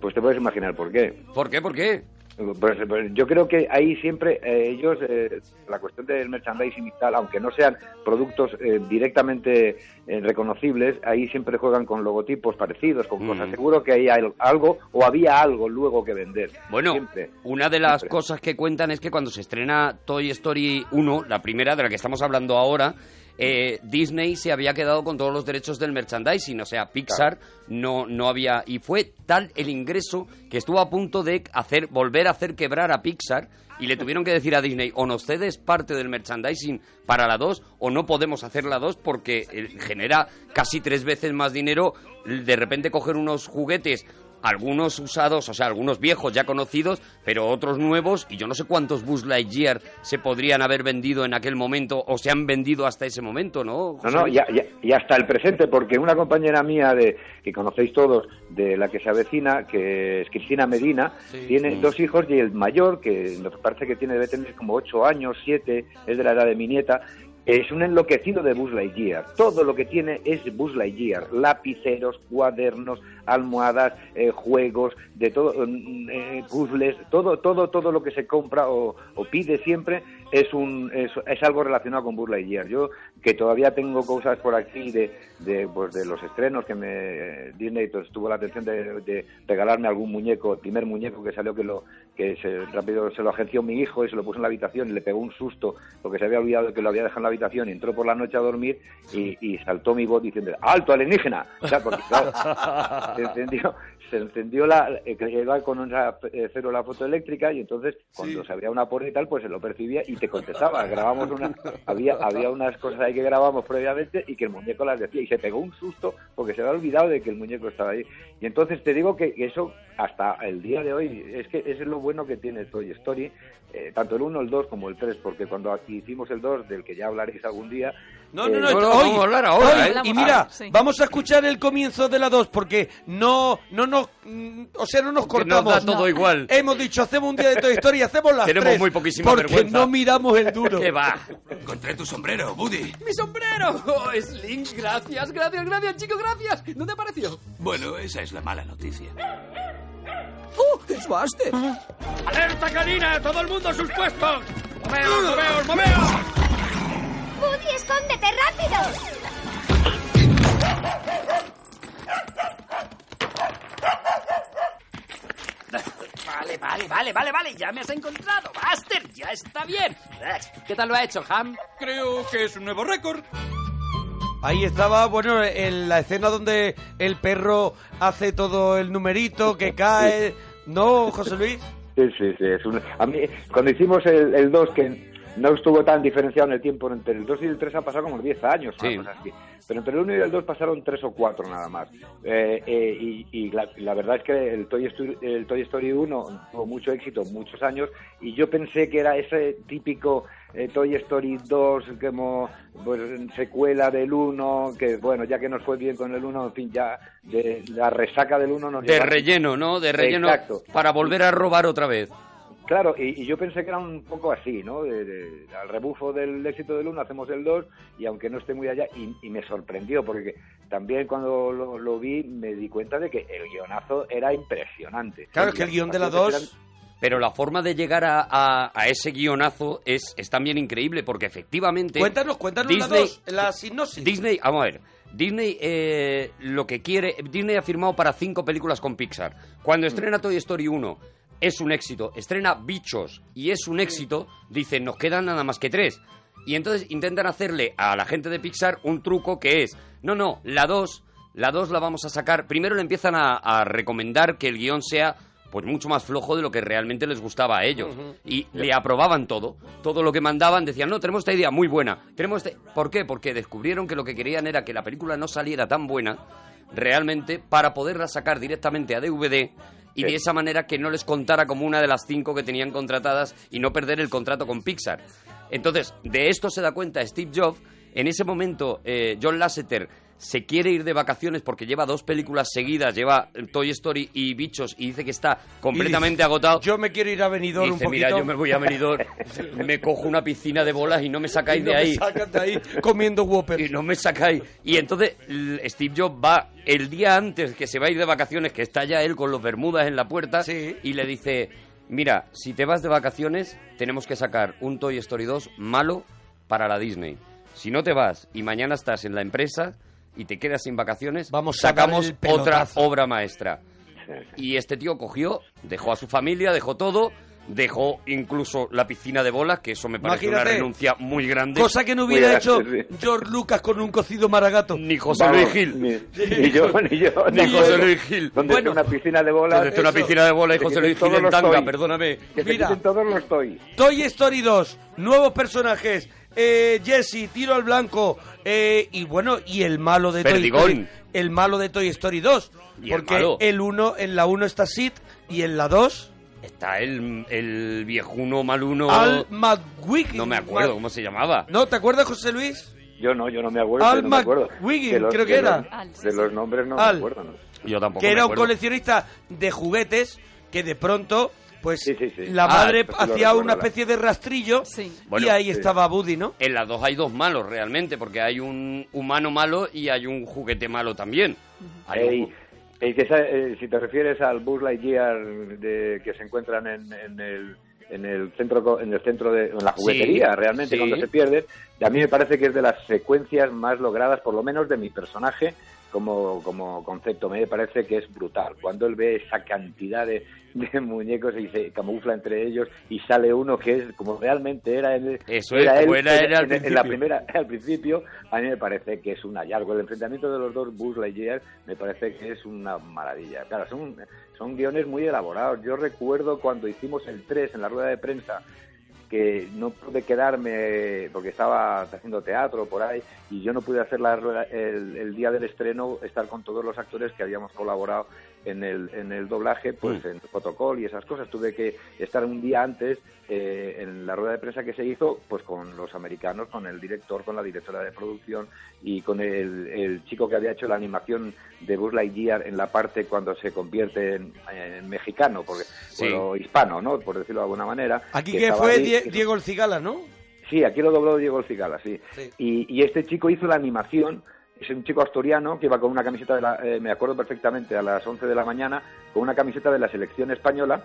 Pues te puedes imaginar por qué. ¿Por qué? ¿Por qué? Pues, pues yo creo que ahí siempre eh, ellos, eh, la cuestión del merchandising y tal, aunque no sean productos eh, directamente eh, reconocibles, ahí siempre juegan con logotipos parecidos, con Mm. cosas. Seguro que hay al- algo o había algo luego que vender. Bueno, Siempre. una de las Siempre. cosas que cuentan es que cuando se estrena Toy Story 1, la primera de la que estamos hablando ahora, eh, Disney se había quedado con todos los derechos del merchandising, o sea, Pixar no, no había... Y fue tal el ingreso que estuvo a punto de hacer volver a hacer quebrar a Pixar y le tuvieron que decir a Disney, o nos cedes parte del merchandising para la 2 o no podemos hacer la 2 porque eh, genera casi tres veces más dinero de repente coger unos juguetes algunos usados, o sea, algunos viejos ya conocidos, pero otros nuevos, y yo no sé cuántos Buzz Lightyear se podrían haber vendido en aquel momento o se han vendido hasta ese momento, ¿no? No, José no, Luis? ya, ya- y hasta el presente, porque una compañera mía de que conocéis todos, de la que se avecina, que es Cristina Medina, tiene dos hijos y el mayor, que nos parece que tiene debe tener como ocho años, siete, es de la edad de mi nieta, es un enloquecido de Buzz Lightyear. Todo lo que tiene es Buzz Lightyear. Lápiceros, cuadernos, almohadas, eh, juegos, de todo, mm, eh, puzzles, todo, todo, todo lo que se compra o pide siempre es un es, es algo relacionado con Buzz Lightyear. Yo que todavía tengo cosas por aquí de, de, pues de los estrenos que me Disney pues, tuvo la atención de, de regalarme algún muñeco, el primer muñeco que salió que lo que se, rápido se lo agenció mi hijo y se lo puso en la habitación y le pegó un susto porque se había olvidado que lo había dejado en la habitación y entró por la noche a dormir y, y saltó mi voz diciendo ¡Alto alienígena! O sea, porque, claro, se encendió, se encendió la, eh, que con una eh, célula fotoeléctrica y entonces cuando se abría una puerta y tal, pues se lo percibía y te contestaba. Grabamos una, había, había unas cosas ahí que grabamos previamente y que el muñeco las decía y se pegó un susto porque se había olvidado de que el muñeco estaba ahí. Y entonces te digo que eso hasta el día de hoy, es que eso es lo bueno que tiene Toy Story, eh, tanto el 1, el 2 como el 3, porque cuando aquí hicimos el 2, del que ya hablaréis algún día, No, no, eh, no, no, hoy, vamos a hablar ahora, hoy. ¿eh? Y mira, Ah, sí. vamos a escuchar el comienzo de la 2 porque no, no nos, mm, o sea, no nos Porque nos cortamos. da todo igual. Hemos dicho, hacemos un día de Toy Story y hacemos las Tenemos tres, muy poquísima porque vergüenza. no miramos el duro. ¿Qué va? Encontré tu sombrero, Woody. ¡Mi sombrero! ¡Oh, Slinks! Gracias, gracias, gracias, chico, gracias. ¿Dónde apareció? Bueno, esa es la mala noticia. ¡Oh, es Buster! ¡Alerta canina! ¡Todo el mundo a sus puestos! ¡Moveos, moveos, moveos! ¡Woody, escóndete rápido! Vale, vale, vale, vale, vale, ya me has encontrado. Buster, ya está bien. ¿Qué tal lo ha hecho, Ham? Creo que es un nuevo récord. Ahí estaba, bueno, en la escena donde el perro hace todo el numerito que cae. ¿No, José Luis? Sí, sí, sí. Es un- a mí, cuando hicimos el, el 2, que no estuvo tan diferenciado en el tiempo, entre el 2 y el 3 ha pasado como 10 años, una Sí. cosa así. Pero entre el 1 y el 2 pasaron 3 o 4 nada más. Eh, eh, y y la, la verdad es que el Toy, Story, el Toy Story 1 tuvo mucho éxito, muchos años, y yo pensé que era ese típico eh, Toy Story 2 como pues, secuela del 1, que bueno, ya que nos fue bien con el 1, en fin, ya de la resaca del 1 nos De lleva- relleno, ¿no? De relleno Exacto. para volver a robar otra vez. Claro, y, y yo pensé que era un poco así, ¿no? De- de- al rebufo del éxito del 1 hacemos el 2 y aunque no esté muy allá, y, y me sorprendió porque también cuando lo, lo vi me di cuenta de que el guionazo era impresionante. Claro, es que el guion de la Las 2... Pero la forma de llegar a, a- a ese guionazo es, es también increíble, porque efectivamente... Cuéntanos, cuéntanos la Disney- 2, la sinopsis. Disney, vamos a ver. Disney eh, lo que quiere. Disney ha firmado para cinco películas con Pixar. Cuando estrena Toy Story 1 es un éxito. Estrena Bichos y es un éxito. Dicen, nos quedan nada más que tres. Y entonces intentan hacerle a la gente de Pixar un truco que es: no, no, la 2, la 2 la vamos a sacar. Primero le empiezan a, a recomendar que el guion sea. pues mucho más flojo de lo que realmente les gustaba a ellos. Y le aprobaban todo. Todo lo que mandaban decían, no, tenemos esta idea muy buena. Tenemos este-". ¿Por qué? Porque descubrieron que lo que querían era que la película no saliera tan buena realmente para poderla sacar directamente a DVD y de esa manera que no les contara como una de las cinco que tenían contratadas y no perder el contrato con Pixar. Entonces, de esto se da cuenta Steve Jobs. En ese momento, eh, John Lasseter se quiere ir de vacaciones porque lleva dos películas seguidas, lleva Toy Story y Bichos, y dice que está completamente dice, agotado. Yo me quiero ir a Benidorm un poquito. mira, yo me voy a Benidorm, me cojo una piscina de bolas y no me sacáis Y no de me ahí. sacan de ahí comiendo Whopper. Y no me sacáis. Y entonces Steve Jobs va el día antes que se va a ir de vacaciones, que está ya él con los bermudas en la puerta, y le dice, mira, si te vas de vacaciones, tenemos que sacar un Toy Story 2 malo para la Disney. Si no te vas y mañana estás en la empresa y te quedas sin vacaciones, Vamos a sacamos otra obra maestra. Y este tío cogió, dejó a su familia, dejó todo, dejó incluso la piscina de bolas, que eso me parece una Imagínate. renuncia muy grande. Cosa que no hubiera hecho George Lucas con un cocido maragato. Ni José Luis Gil. Ni, ni yo, ni yo. Ni José Luis Gil. Donde esté una piscina de bolas. Donde una piscina de bolas y José Luis Gil todos en tanga, toys. perdóname. Que Mira. todos los toys. Toy Story 2, nuevos personajes. Eh, Jesse, tiro al blanco. eh, y bueno, y el malo de Toy Perdigón. Story. El malo de Toy Story 2. Y el porque el 1, en la 1 está Sid y en la 2, Está el, el viejuno maluno. Al McWiggin. No me acuerdo cómo se llamaba. ¿No? ¿Te acuerdas, José Luis? Yo no, yo no me acuerdo. Al no me acuerdo. McWiggin, De los- creo que de era. los- De los nombres no Al. me acuerdo. ¿no? Yo tampoco que me era un acuerdo. coleccionista de juguetes que de pronto, pues Sí, sí, sí. la Ah, madre pues hacía una especie de rastrillo Sí. Bueno, y ahí sí. estaba Buddy, ¿no? En las dos hay dos malos realmente, porque hay un humano malo y hay un juguete malo también. Hay un Ey, que esa- eh, si te refieres al Buzz Lightyear de, que se encuentran en, en el en el centro en el centro de en la juguetería Sí, realmente sí. cuando se pierden y a mí me parece que es de las secuencias más logradas por lo menos de mi personaje como, como concepto. Me parece que es brutal. Cuando él ve esa cantidad de, de muñecos y se camufla entre ellos y sale uno que es como realmente era en, Eso era- era al en- en la primera al principio a mí me parece que es un hallazgo. El enfrentamiento de los dos Buzz Lightyear me parece que es una maravilla. Claro son son guiones muy elaborados. Yo recuerdo cuando hicimos el 3 en la rueda de prensa que no pude quedarme porque estaba haciendo teatro por ahí y yo no pude hacer la el, el día del estreno estar con todos los actores que habíamos colaborado en el, en el doblaje, pues Mm. en protocolo y esas cosas. Tuve que estar un día antes eh, en la rueda de prensa que se hizo, pues con los americanos, con el director, con la directora de producción y con el, el chico que había hecho la animación de Buzz Lightyear en la parte cuando se convierte en, en mexicano, porque Sí. o hispano, ¿no? Por decirlo de alguna manera. Aquí que, estaba fue Die- Diego El Cigala, ¿no? Sí, aquí lo dobló Diego El Cigala, sí. Sí. Y, y este chico hizo la animación, es un chico asturiano que iba con una camiseta, de la, eh, me acuerdo perfectamente, a las 11 de la mañana, con una camiseta de la selección española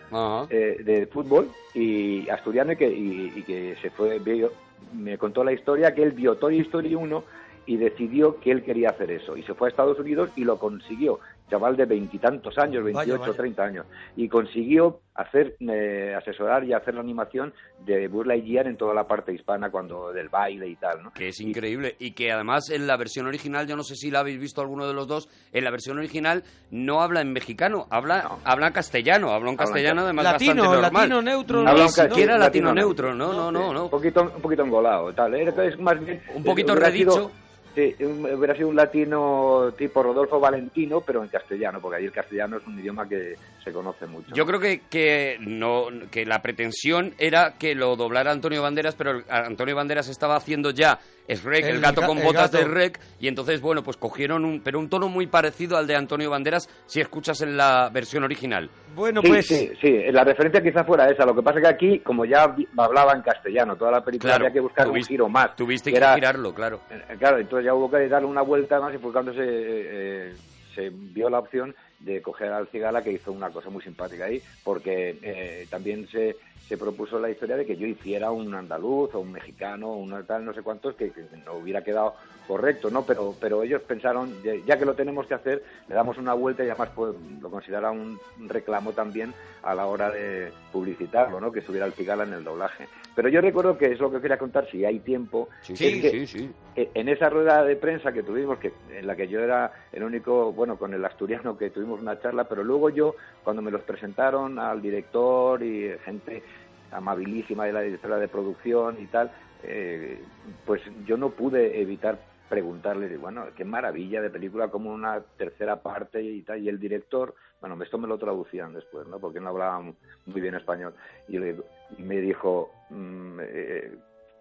eh, de fútbol y asturiano y que, y, y que se fue, vio- me contó la historia que él vio Toy Story 1 y decidió que él quería hacer eso. Y se fue a Estados Unidos y lo consiguió. Chaval de veintitantos años, Vaya, 28, vaya. 30 años. Y consiguió hacer, eh, asesorar y hacer la animación de Buzz Lightyear en toda la parte hispana, cuando del baile y tal, ¿no? Que es increíble. Y que además en la versión original, yo no sé si la habéis visto alguno de los dos, en la versión original no habla en mexicano, habla, No. habla castellano, habla un castellano además Latino, bastante normal. latino neutro. Ni ¿no? Habla un siquiera latino latino neutro, no, no, no, no. Un poquito, un poquito engolado, tal. Era es más bien, Un poquito redicho. sido- sí, hubiera sido un latino tipo Rodolfo Valentino, pero en castellano, porque ahí el castellano es un idioma que se conoce mucho. Yo creo que, que, no, que la pretensión era que lo doblara Antonio Banderas, pero el- Antonio Banderas estaba haciendo ya Shrek, el, El gato ga- con el botas gato. de Shrek, y entonces, bueno, pues cogieron un, pero un tono muy parecido al de Antonio Banderas si escuchas en la versión original. Bueno, sí, pues sí, sí, la referencia quizá fuera esa. Lo que pasa que aquí, como ya hablaba en castellano, toda la película Claro, había que buscar un giro más. Tuviste que que era- girarlo, claro. Eh, Claro, entonces ya hubo que darle una vuelta más y fue cuando se, eh, se vio la opción de coger al Cigala que hizo una cosa muy simpática ahí, porque eh, también se, se propuso la historia de que yo hiciera un andaluz o un mexicano o un tal, no sé cuántos, que, que no hubiera quedado correcto, ¿no? Pero, pero ellos pensaron, ya, que lo tenemos que hacer, le damos una vuelta y además pues, lo considera un reclamo también a la hora de publicitarlo, ¿no? Que estuviera el Cigala en el doblaje. Pero yo recuerdo que es lo que quería contar, si hay tiempo, Sí, sí, que sí, sí. e- en esa rueda de prensa que tuvimos, que en la que yo era el único, bueno, con el asturiano que tuvimos una charla, pero luego yo, cuando me los presentaron al director y gente amabilísima de la directora de producción y tal, eh, pues yo no pude evitar preguntarle, bueno, qué maravilla de película, como una tercera parte y tal, y el director, bueno, esto me lo traducían después, ¿no? Porque no hablaba muy bien español, y, le me dijo mm, eh,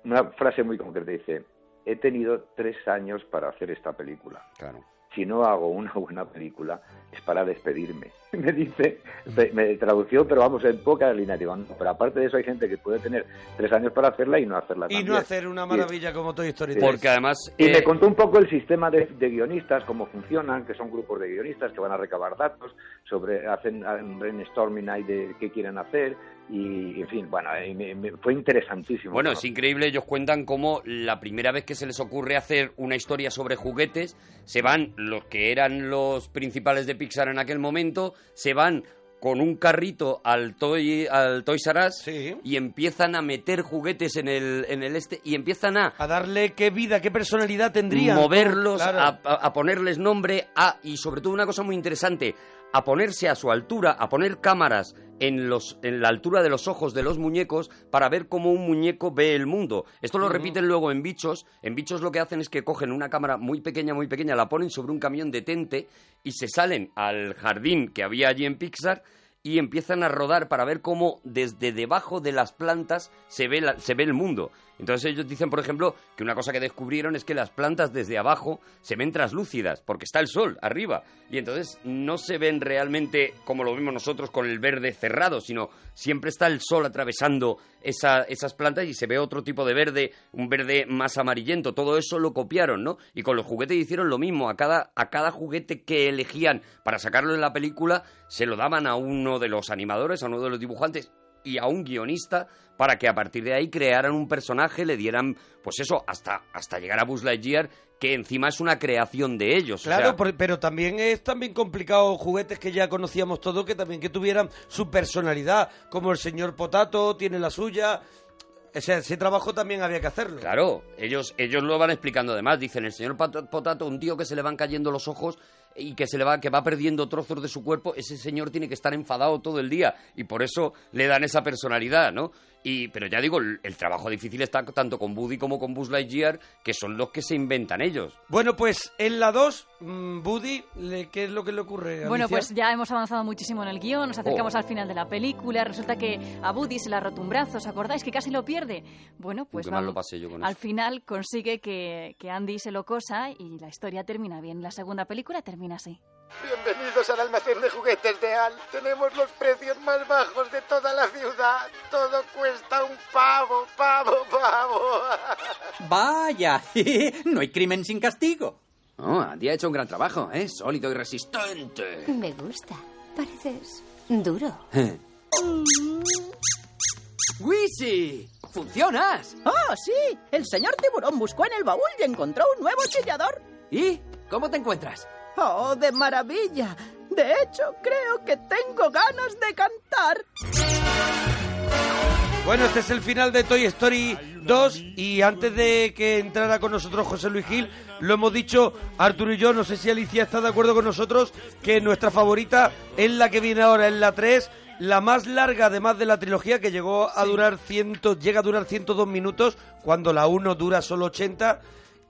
una frase muy concreta, dice, he tenido tres años para hacer esta película. Claro. Si no hago una buena película, es para despedirme. Me dice, me- me tradució, pero vamos, en poca línea. Digo, no, pero aparte de eso hay gente que puede tener tres años para hacerla y no hacerla Y también. no hacer una Y- maravilla como Toy Story 3. Porque además... y eh, me contó un poco el sistema de, de guionistas, cómo funcionan, que son grupos de guionistas que van a recabar datos, sobre hacen un brainstorming ahí de qué quieren hacer y, en fin, bueno, y me- me- fue interesantísimo. Bueno, es increíble, ellos cuentan cómo la primera vez que se les ocurre hacer una historia sobre juguetes, se van los que eran los principales de Pixar en aquel momento, se van con un carrito al Toy, al Toys R Us y empiezan a meter juguetes en el, en el este y empiezan a A darle qué vida, qué personalidad tendrían. moverlos, Claro. a- a ponerles nombre, a, y sobre todo una cosa muy interesante, a ponerse a su altura, a poner cámaras en, los, en la altura de los ojos de los muñecos para ver cómo un muñeco ve el mundo. Esto lo repiten luego en bichos. En bichos lo que hacen es que cogen una cámara muy pequeña, muy pequeña, la ponen sobre un camión de tente y se salen al jardín que había allí en Pixar y empiezan a rodar para ver cómo desde debajo de las plantas se ve, la- se ve el mundo. Entonces ellos dicen, por ejemplo, que una cosa que descubrieron es que las plantas desde abajo se ven translúcidas, porque está el sol arriba. Y entonces no se ven realmente como lo vemos nosotros con el verde cerrado, sino siempre está el sol atravesando esa- esas plantas y se ve otro tipo de verde, un verde más amarillento. Todo eso lo copiaron, ¿no? Y con los juguetes hicieron lo mismo. A cada, a cada juguete que elegían para sacarlo en la película, se lo daban a uno de los animadores, a uno de los dibujantes y a un guionista para que a partir de ahí crearan un personaje, le dieran, pues eso, hasta, hasta llegar a Buzz Lightyear, que encima es una creación de ellos. o Claro, sea, por- pero también es también complicado juguetes que ya conocíamos todos que también que tuvieran su personalidad, como el señor Potato tiene la suya. O sea, ese trabajo también había que hacerlo. Claro, ellos, ellos lo van explicando además. Dicen, el señor Potato, un tío que se le van cayendo los ojos y que se le va, que va perdiendo trozos de su cuerpo, ese señor tiene que estar enfadado todo el día y por eso le dan esa personalidad, ¿no? Y, pero ya digo, el, el trabajo difícil está tanto con Woody como con Buzz Lightyear, que son los que se inventan ellos. Bueno, pues en la 2, mm, Buddy, le- ¿qué es lo que le ocurre? Bueno, Alicia? pues ya hemos avanzado muchísimo en el guion, nos acercamos Oh. al final de la película, resulta que a Buddy se le ha roto un brazo, ¿os acordáis que casi lo pierde? Bueno, pues vamos- lo pasé yo con al eso. final consigue que, que Andy se lo cosa y la historia termina bien. La segunda película termina así. Bienvenidos al almacén de juguetes de Al. Tenemos los precios más bajos de toda la ciudad. Todo cuesta un pavo, pavo, pavo. Vaya, no hay crimen sin castigo. Oh, Andy ha hecho un gran trabajo, ¿eh? Sólido y resistente. Me gusta. Pareces duro. ¡Wisi! ¡Funcionas! ¡Oh, sí! El señor tiburón buscó en el baúl y encontró un nuevo chillador. ¿Y cómo te encuentras? ¡Oh, de maravilla! De hecho, creo que tengo ganas de cantar. Bueno, este es el final de Toy Story 2 y antes de que entrara con nosotros José Luis Gil, lo hemos dicho Arturo y yo, no sé si Alicia está de acuerdo con nosotros, que nuestra favorita es la que viene ahora, es la 3, la más larga además de la trilogía que llegó a durar 100, llega a durar 102 minutos cuando la 1 dura solo 80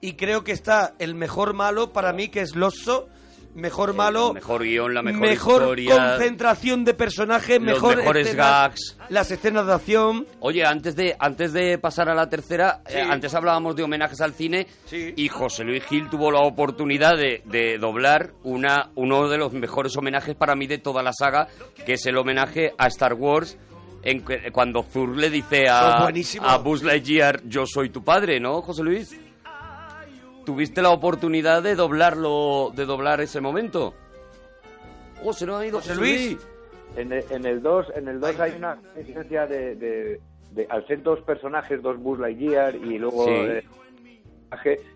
y creo que está el mejor malo para mí que es Losso, mejor malo, Mejor guion, la mejor, mejor historia. concentración de personajes, Los mejor mejores escenas, gags. las escenas de acción. Oye, antes de, antes de pasar a la tercera, eh, antes hablábamos de homenajes al cine y José Luis Gil tuvo la oportunidad de, de doblar una, uno de los mejores homenajes para mí de toda la saga, que es el homenaje a Star Wars. En cuando Zur le dice a, buenísimo. a Buzz Lightyear, yo soy tu padre, ¿no, José Luis? ¿Tuviste la oportunidad de doblarlo, de doblar ese momento? Oh, se nos ha ido José, Luis. En el, en el 2 en el 2 hay una diferencia de, de, de- al ser dos personajes, dos Buzz Lightyear y luego Sí. eh,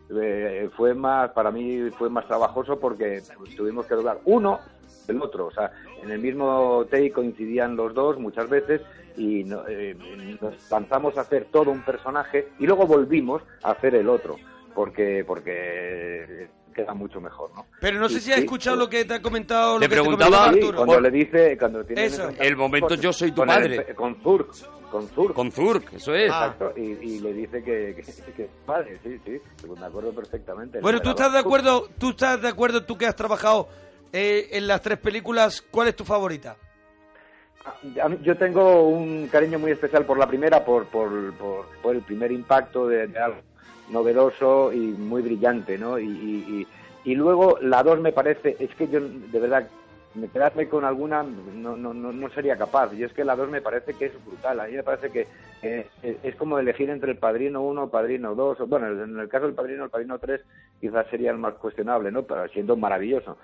eh, fue más para mí fue más trabajoso porque tuvimos que doblar uno del otro, o sea, en el mismo take coincidían los dos muchas veces y no- eh, nos lanzamos a hacer todo un personaje y luego volvimos a hacer el otro. Porque porque queda mucho mejor, ¿no? Pero no sé si has sí, escuchado lo que te ha comentado, lo Le que te preguntaba- comentaba Sí, Arturo. cuando le dice, cuando tiene Eso. El momento yo soy tu con el- con Zurk, con Zurk. Con Zurk, eso es. Ah. Exacto, y, y le dice que, que, que es padre, sí, sí, pues me acuerdo perfectamente. Bueno, ¿tú estás de acuerdo? ¿Tú estás de acuerdo, tú que has trabajado eh, en las tres películas, cuál es tu favorita? A mí- Yo tengo un cariño muy especial por la primera, por, por, por, por el primer impacto de, de algo novedoso y muy brillante, ¿no? Y, y, y- luego la dos me parece, es que yo de verdad, me quedarme con alguna no, no, no, no sería capaz. Y es que la dos me parece que es brutal. A mí me parece que eh, es, como elegir entre el Padrino 1 o Padrino 2. o- Bueno, en el caso del Padrino, el Padrino 3 quizás sería el más cuestionable, ¿no? Pero siendo maravilloso.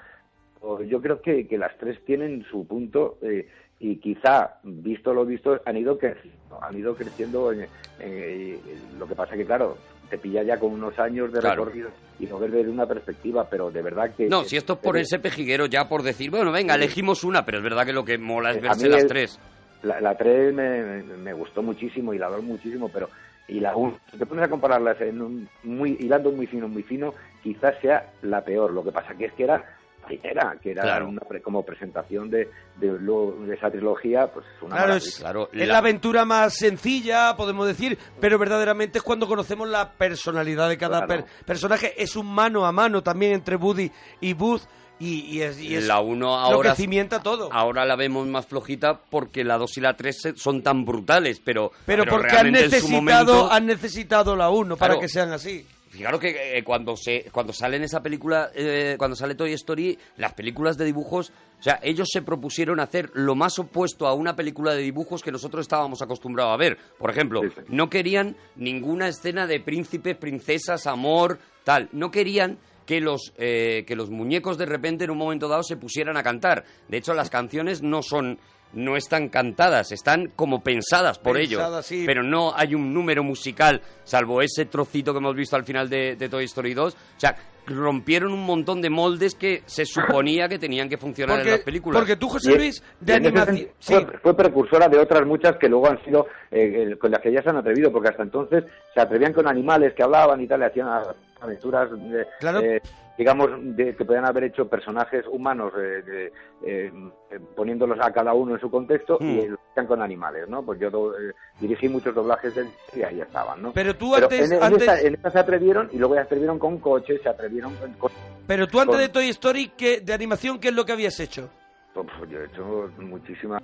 O Yo creo que, que las tres tienen su punto eh, y quizá, visto lo visto, han ido creciendo. Han ido creciendo. en- en- lo que pasa que, claro, te pilla ya con unos años de Claro. recorrido y no ves desde una perspectiva, pero de verdad que... No, si esto es por ese pejiguero ya por decir, bueno, venga, elegimos una, pero es verdad que lo que mola es Eh, verse las el- tres. La, la 3 me, me- gustó muchísimo y la 2 muchísimo, pero y la 1, si te pones a compararlas en un muy hilando muy fino, muy fino, quizás sea la peor. Lo que pasa que es que era primera, que era Claro. una pre- como presentación de, de, lo- de esa trilogía, pues es una Claro, es, es la aventura más sencilla, podemos decir, pero verdaderamente es cuando conocemos la personalidad de cada Claro. per- personaje. Es un mano a mano también entre Woody y Buzz y, y es, y es la 1 lo ahora que cimienta todo. ahora la vemos más flojita porque la 2 y la 3 son tan brutales, pero pero porque han necesitado, momento- han necesitado la 1 para Claro. que sean así. Fijaros que eh, cuando se cuando sale en esa película, eh, cuando sale Toy Story, las películas de dibujos, o sea, ellos se propusieron hacer lo más opuesto a una película de dibujos que nosotros estábamos acostumbrados a ver. Por ejemplo, no querían ninguna escena de príncipes, princesas, amor, tal. No querían que los eh, que los muñecos de repente en un momento dado se pusieran a cantar. De hecho, las canciones no son no están cantadas, están como pensadas por Pensadas, ellos. sí. Pero no hay un número musical, salvo ese trocito que hemos visto al final de, de Toy Story 2. O sea, rompieron un montón de moldes que se suponía que tenían que funcionar en Porque, las películas. porque tú, José Luis, de y en ese animación... sentido Fue, fue precursora de otras muchas que luego han sido eh, el- con las que ya se han atrevido, porque hasta entonces se atrevían con animales que hablaban y tal, le hacían a- aventuras, eh, eh, digamos, de, que podían haber hecho personajes humanos eh, eh, eh, poniéndolos a cada uno en su contexto Hmm. y lo hacían con animales, ¿no? Pues yo do- eh, dirigí muchos doblajes de y ahí estaban, ¿no? Pero tú antes- en, en antes- esta, en esta se atrevieron y luego ya se atrevieron con coches, se atrevieron con... con- Pero tú antes con- de Toy Story, ¿qué, de animación, ¿qué es lo que habías hecho? pues, yo he hecho muchísimas...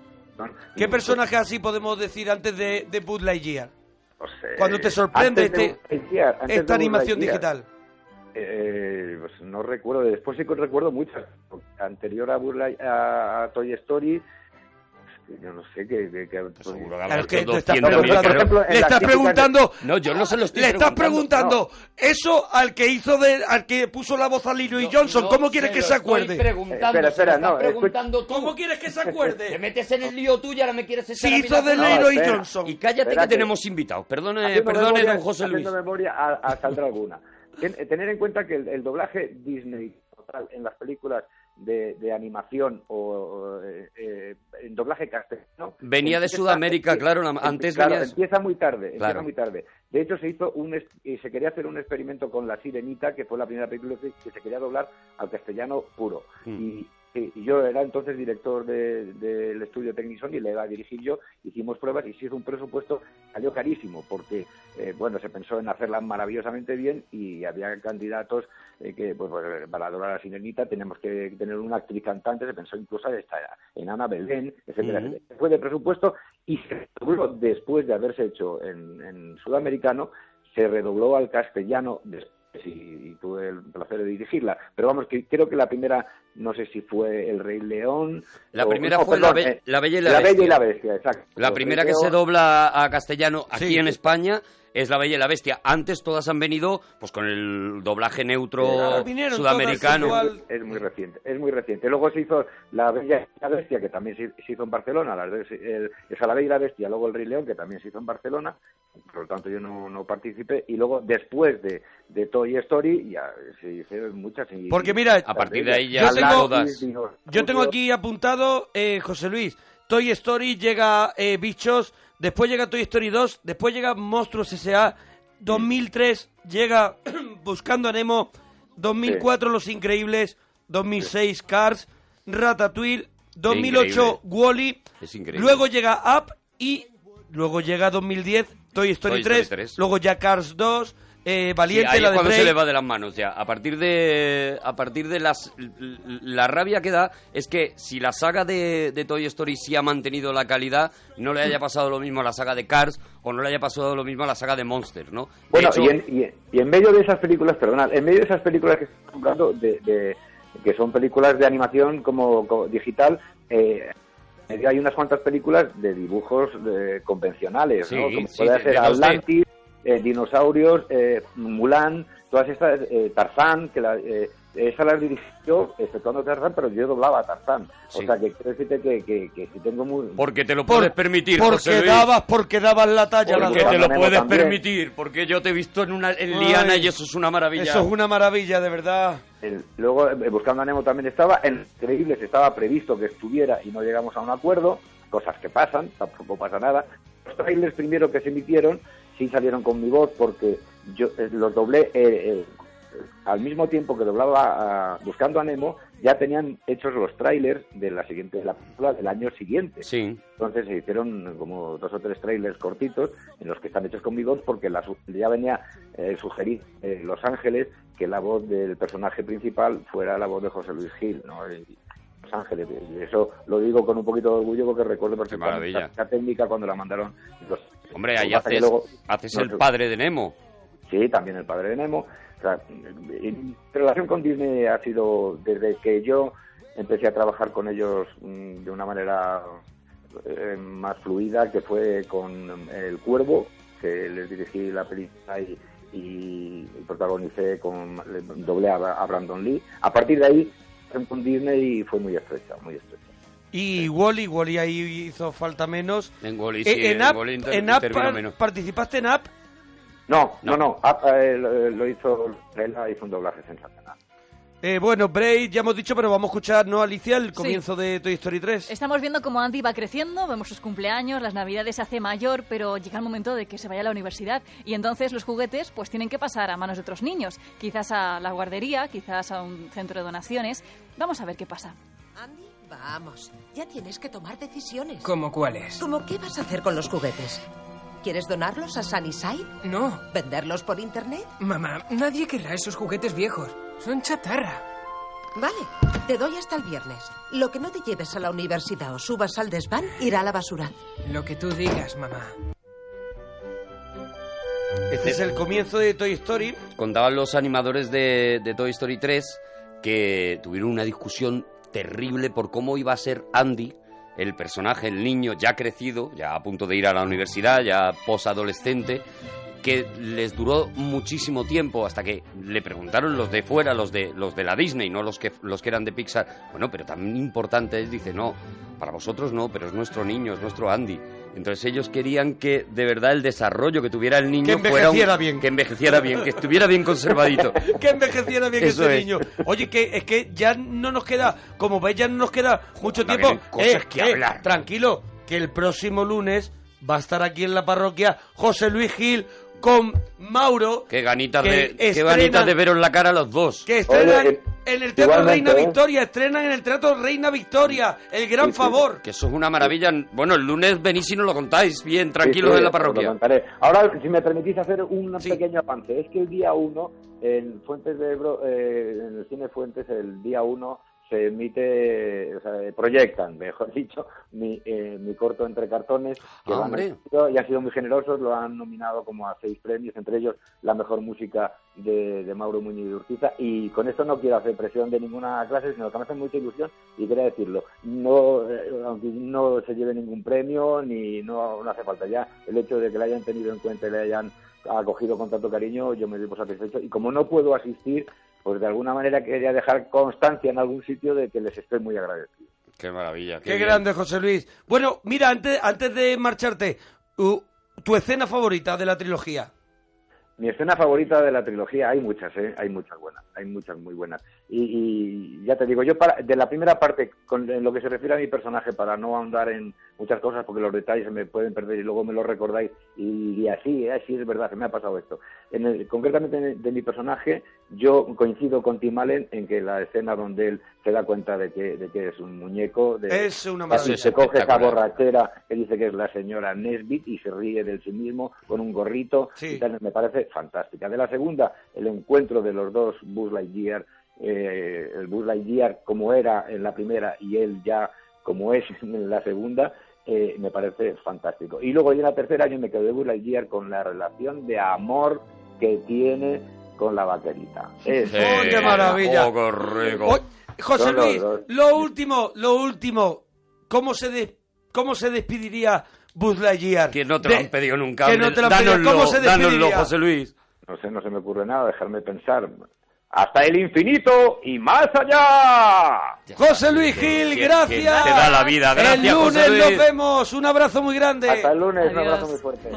¿Qué personaje así podemos decir antes de, de Buzz Lightyear? No sé. Cuando te sorprende de este- de esta animación digital. Eh, pues no recuerdo, después sí que recuerdo muchas. Anterior a, Light- a, a Toy Story, pues, yo no sé qué... qué, qué- pues, Claro, es que le estás preguntando, ejemplo, le estás No, yo no se lo estoy le estás preguntando. preguntando eso al que hizo de, al que puso la voz a Lilo y Johnson. no ¿Cómo quieres se que se estoy acuerde? preguntando, Espera, se lo espera, estás no, escucha- preguntando tú. ¿Cómo quieres que se Te acuerde? metes en el lío tuyo, ahora me quieres echar Si hizo de. Lilo y. Johnson. Y cállate que tenemos invitados. Perdone, perdone, memoria- don José Luis. memoria a, a saldrá alguna. Ten- eh, tener en cuenta que el, el doblaje Disney total, en las películas de, de animación o, eh, eh, en doblaje castellano Venía de Sudamérica, claro, antes claro, venía de- empieza muy tarde, empieza muy tarde. De hecho se hizo un y se quería hacer un experimento con La Sirenita, que fue la primera película que, que se quería doblar al castellano puro. Mm. Y, y yo era entonces director de- del estudio Technison y le iba a dirigir yo, hicimos pruebas y se hizo un presupuesto, salió carísimo, porque eh, bueno, se pensó en hacerla maravillosamente bien y había candidatos eh, que pues, pues, para doblar a la sirenita tenemos que tener una actriz cantante, se pensó incluso esta, en Ana Belén, etcétera, etcétera. Fue de presupuesto y se redobló después de haberse hecho en, en sudamericano, se redobló al castellano después y, y tuve el placer de dirigirla. Pero vamos, que creo que la primera, no sé si fue El Rey León. La o- primera no, fue perdón, la, Be- eh, La Bella y la, La Bestia. Bella y la Bestia, exacto. La primera que se dobla a castellano aquí Sí. en España es La Bella y la Bestia. Antes todas han venido pues con el doblaje neutro Eh, sudamericano. igual. Es muy reciente, es muy reciente. Luego se hizo La Bella y la Bestia, que también se, hizo en Barcelona, las dos, el, esa La Bella y la Bestia, luego El Rey León, que también se hizo en Barcelona, por lo tanto yo no, no participé, y luego después de, de Toy Story ya se hicieron muchas. y- Porque mira, A partir de ahí ya Yo tengo- todas. Yo tengo aquí apuntado, eh, José Luis, Toy Story, llega eh, Bichos, después llega Toy Story 2, después llega Monstruos S.A., 2003 llega Buscando a Nemo, 2004 Los Increíbles, 2006 Cars, Ratatouille, 2008 increíble. Wall-E, Es increíble. luego llega Up y luego llega 2010 Toy Story, Toy Story 3, 3. luego ya Cars 2, eh, Sí, Valiente, ahí la de cuando se le va de las manos ya. A partir de a partir de las la rabia que da es que si la saga de, de Toy Story sí ha mantenido la calidad, no le haya pasado lo mismo a la saga de Cars o no le haya pasado lo mismo a la saga de Monsters, ¿no? De Bueno, hecho, y, en, y, y en medio de esas películas, perdonad, en medio de esas películas que estoy hablando, de, de- que son películas de animación como, como digital, eh, hay unas cuantas películas de dibujos eh, convencionales, ¿no? Como sí, puede de- ser de 2D. Atlantis, eh, Dinosaurios, eh, Mulan, todas estas, eh, Tarzán, que la, eh, esas las dirigí yo, exceptuando Tarzán, pero yo doblaba a Tarzán. Sí. O sea, que quiero decirte que, que, que si tengo muy... porque te lo Por- puedes permitir, José porque Luis. dabas, porque dabas la talla. porque la te lo puedes también. permitir, porque yo te he visto en una en Liana Ay, y eso es una maravilla. Eso es una maravilla, de verdad. El- luego, eh, Buscando a Nemo también estaba. En Increíbles estaba previsto que estuviera y no llegamos a un acuerdo. Cosas que pasan, tampoco pasa nada. Los trailers primero que se emitieron sí salieron con mi voz porque yo eh, los doblé eh, eh, al mismo tiempo que doblaba a Buscando a Nemo, ya tenían hechos los trailers de la siguiente de la película del año siguiente. Sí. Entonces se hicieron como dos o tres trailers cortitos en los que están hechos con mi voz porque la, ya venía eh, sugerir eh, Los Ángeles que la voz del personaje principal fuera la voz de José Luis Gil, ¿no? Y- Los Ángeles. Y eso lo digo con un poquito de orgullo porque recuerdo perfectamente esa técnica cuando la mandaron. Los, Hombre, ahí haces, luego- haces no el padre de Nemo. Sí, también el padre de Nemo. O sea, mi relación con Disney ha sido desde que yo empecé a trabajar con ellos mm, de una manera eh, más fluida, que fue con El Cuervo, que les dirigí la película y, y protagonicé con doble a, a Brandon Lee. A partir de ahí, con Disney fue muy estrecha, muy estrecha. Y Wally, Wally ahí hizo falta menos. En Wall-E Eh, sí, en en App, Wall-E inter- en App intervino par- menos. ¿participaste en App? No, no, no, ah, eh, lo, lo hizo, él hizo un doblaje sensacional. Eh, bueno, Braid, ya hemos dicho, pero vamos a escuchar, ¿no, Alicia? El comienzo de Toy Story 3. Estamos viendo cómo Andy va creciendo, vemos sus cumpleaños, las navidades se hace mayor, pero llega el momento de que se vaya a la universidad y entonces los juguetes pues tienen que pasar a manos de otros niños, quizás a la guardería, quizás a un centro de donaciones. Vamos a ver qué pasa. Andy, vamos. Ya tienes que tomar decisiones. ¿Cómo cuáles? ¿Cómo qué vas a hacer con los juguetes? ¿Quieres donarlos a Sunnyside? No. ¿Venderlos por internet? Mamá, nadie querrá esos juguetes viejos. Son chatarra. Vale, te doy hasta el viernes. Lo que no te lleves a la universidad o subas al desván irá a la basura. Lo que tú digas, mamá. Este es el comienzo de Toy Story. Contaban los animadores de, de Toy Story 3 que tuvieron una discusión terrible por cómo iba a ser Andy, el personaje, el niño ya crecido, ya a punto de ir a la universidad, ya posadolescente, que les duró muchísimo tiempo hasta que le preguntaron los de fuera, los de los de la Disney, no los que los que eran de Pixar. Bueno, pero tan importante es, dice, no, para vosotros no, pero es nuestro niño, es nuestro Andy. Entonces ellos querían que de verdad el desarrollo que tuviera el niño Que fuera un- envejeciera bien. que envejeciera bien, que estuviera bien conservadito. que envejeciera bien Eso ese es. niño. Oye, que es que ya no nos queda, como veis, ya no nos queda mucho tiempo. cosas que hablar. Tranquilo, que el próximo lunes va a estar aquí en la parroquia José Luis Gil con Mauro. Qué ganitas, Que de, qué ganitas de veros la cara a los dos. Que estrenan Oye, eh, en el Teatro igualmente, Reina ¿eh? Victoria, estrenan en el Teatro Reina Victoria, el gran Sí, sí. favor. Que eso es una maravilla. Bueno, el lunes venís y nos lo contáis bien, tranquilos Sí, sí, en la parroquia. Ahora, si me permitís hacer un Sí. pequeño avance, es que el día 1, en Fuentes de Ebro, eh, en el cine Fuentes, el día 1 se emite, o sea, proyectan, mejor dicho, mi, eh, mi corto entre cartones, que lo han y han sido muy generosos, lo han nominado como a seis premios, entre ellos la mejor música de, de Mauro Muñoz de Urquiza, y con esto no quiero hacer presión de ninguna clase, sino que me hace mucha ilusión y quería decirlo, no, eh, aunque no se lleve ningún premio, ni no, no hace falta ya, el hecho de que le hayan tenido en cuenta y le hayan acogido con tanto cariño, yo me doy por satisfecho, y como no puedo asistir, pues de alguna manera quería dejar constancia en algún sitio de que les estoy muy agradecido. Qué maravilla. Qué, grande, José Luis. Bueno, mira, antes, antes de marcharte, tu escena favorita de la trilogía. Mi escena favorita de la trilogía, hay muchas, ¿eh? hay muchas buenas, hay muchas muy buenas. Y, y ya te digo, yo para, de la primera parte, con en lo que se refiere a mi personaje, para no ahondar en muchas cosas, porque los detalles se me pueden perder y luego me los recordáis, y, y así, ¿eh? así es verdad, que me ha pasado esto. En el- concretamente de, de mi personaje, yo coincido con Tim Allen en que la escena donde él se da cuenta de que, de que es un muñeco, de, Es una y maravilla. se coge esa borrachera que dice que es la señora Nesbit y se ríe de sí mismo con un gorrito. Sí. y tal, me parece fantástica. De la segunda, el encuentro de los dos Buzz Lightyear, eh, el Buzz Lightyear como era en la primera y él ya como es en la segunda, eh, me parece fantástico. Y luego ya en la tercera yo me quedo de Buzz Lightyear con la relación de amor que tiene con la vaquerita. Es ¡Oh, qué maravilla! Oh, qué rico. Oh, José los Luis, lo último, lo último, ¿cómo se, de- cómo se despediría Buzz Lightyear? Que no te De- lo han pedido nunca. Que no te lo han pedido. Dánoslo, ¿Cómo se dánoslo, despediría? José Luis. No sé, no se me ocurre nada, dejarme pensar. Hasta el infinito y más allá. José Luis Gil, gracias. que te da la vida. Gracias, El lunes José Luis. nos vemos. Un abrazo muy grande. Hasta el lunes, un abrazo muy fuerte.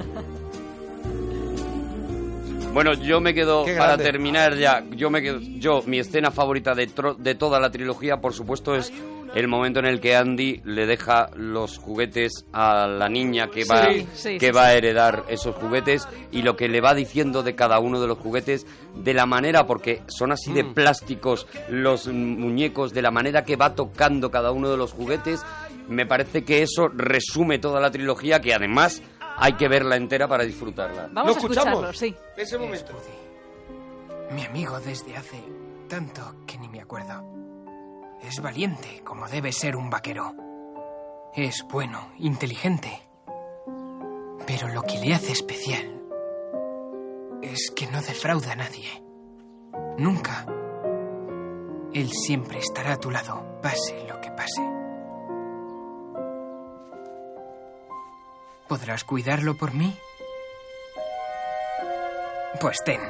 Bueno, yo me quedo, Qué para grande. terminar ya, yo me quedo, yo, mi escena favorita de, tro- de toda la trilogía, por supuesto, es el momento en el que Andy le deja los juguetes a la niña que va, Sí, sí, que sí, va sí. a heredar esos juguetes y lo que le va diciendo de cada uno de los juguetes, de la manera, porque son así de Mm. plásticos los muñecos, de la manera que va tocando cada uno de los juguetes, me parece que eso resume toda la trilogía, que además hay que verla entera para disfrutarla. Vamos ¿Lo a escuchamos? escucharlo, sí. Ese momento. Mi amigo desde hace tanto que ni me acuerdo. Es valiente, como debe ser un vaquero. Es bueno, inteligente. Pero lo que le hace especial es que no defrauda a nadie. Nunca. Él siempre estará a tu lado, pase lo que pase. ¿Podrás cuidarlo por mí? Pues ten.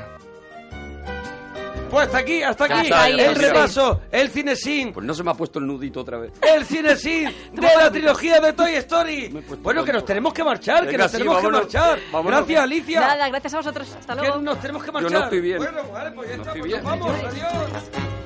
Pues hasta aquí, hasta aquí. el repaso, el cinesín. Pues no se me ha puesto el nudito otra vez. El cinesín de la trilogía de Toy Story. Bueno, que nos tenemos que marchar, que nos sí, tenemos vámonos. que marchar. Vámonos. Gracias, Alicia. Nada, gracias a vosotros. Hasta Que luego. nos tenemos que Yo marchar. no estoy bien. Bueno, vale, pues ya No está, estoy pues nos bien. vamos. Adiós.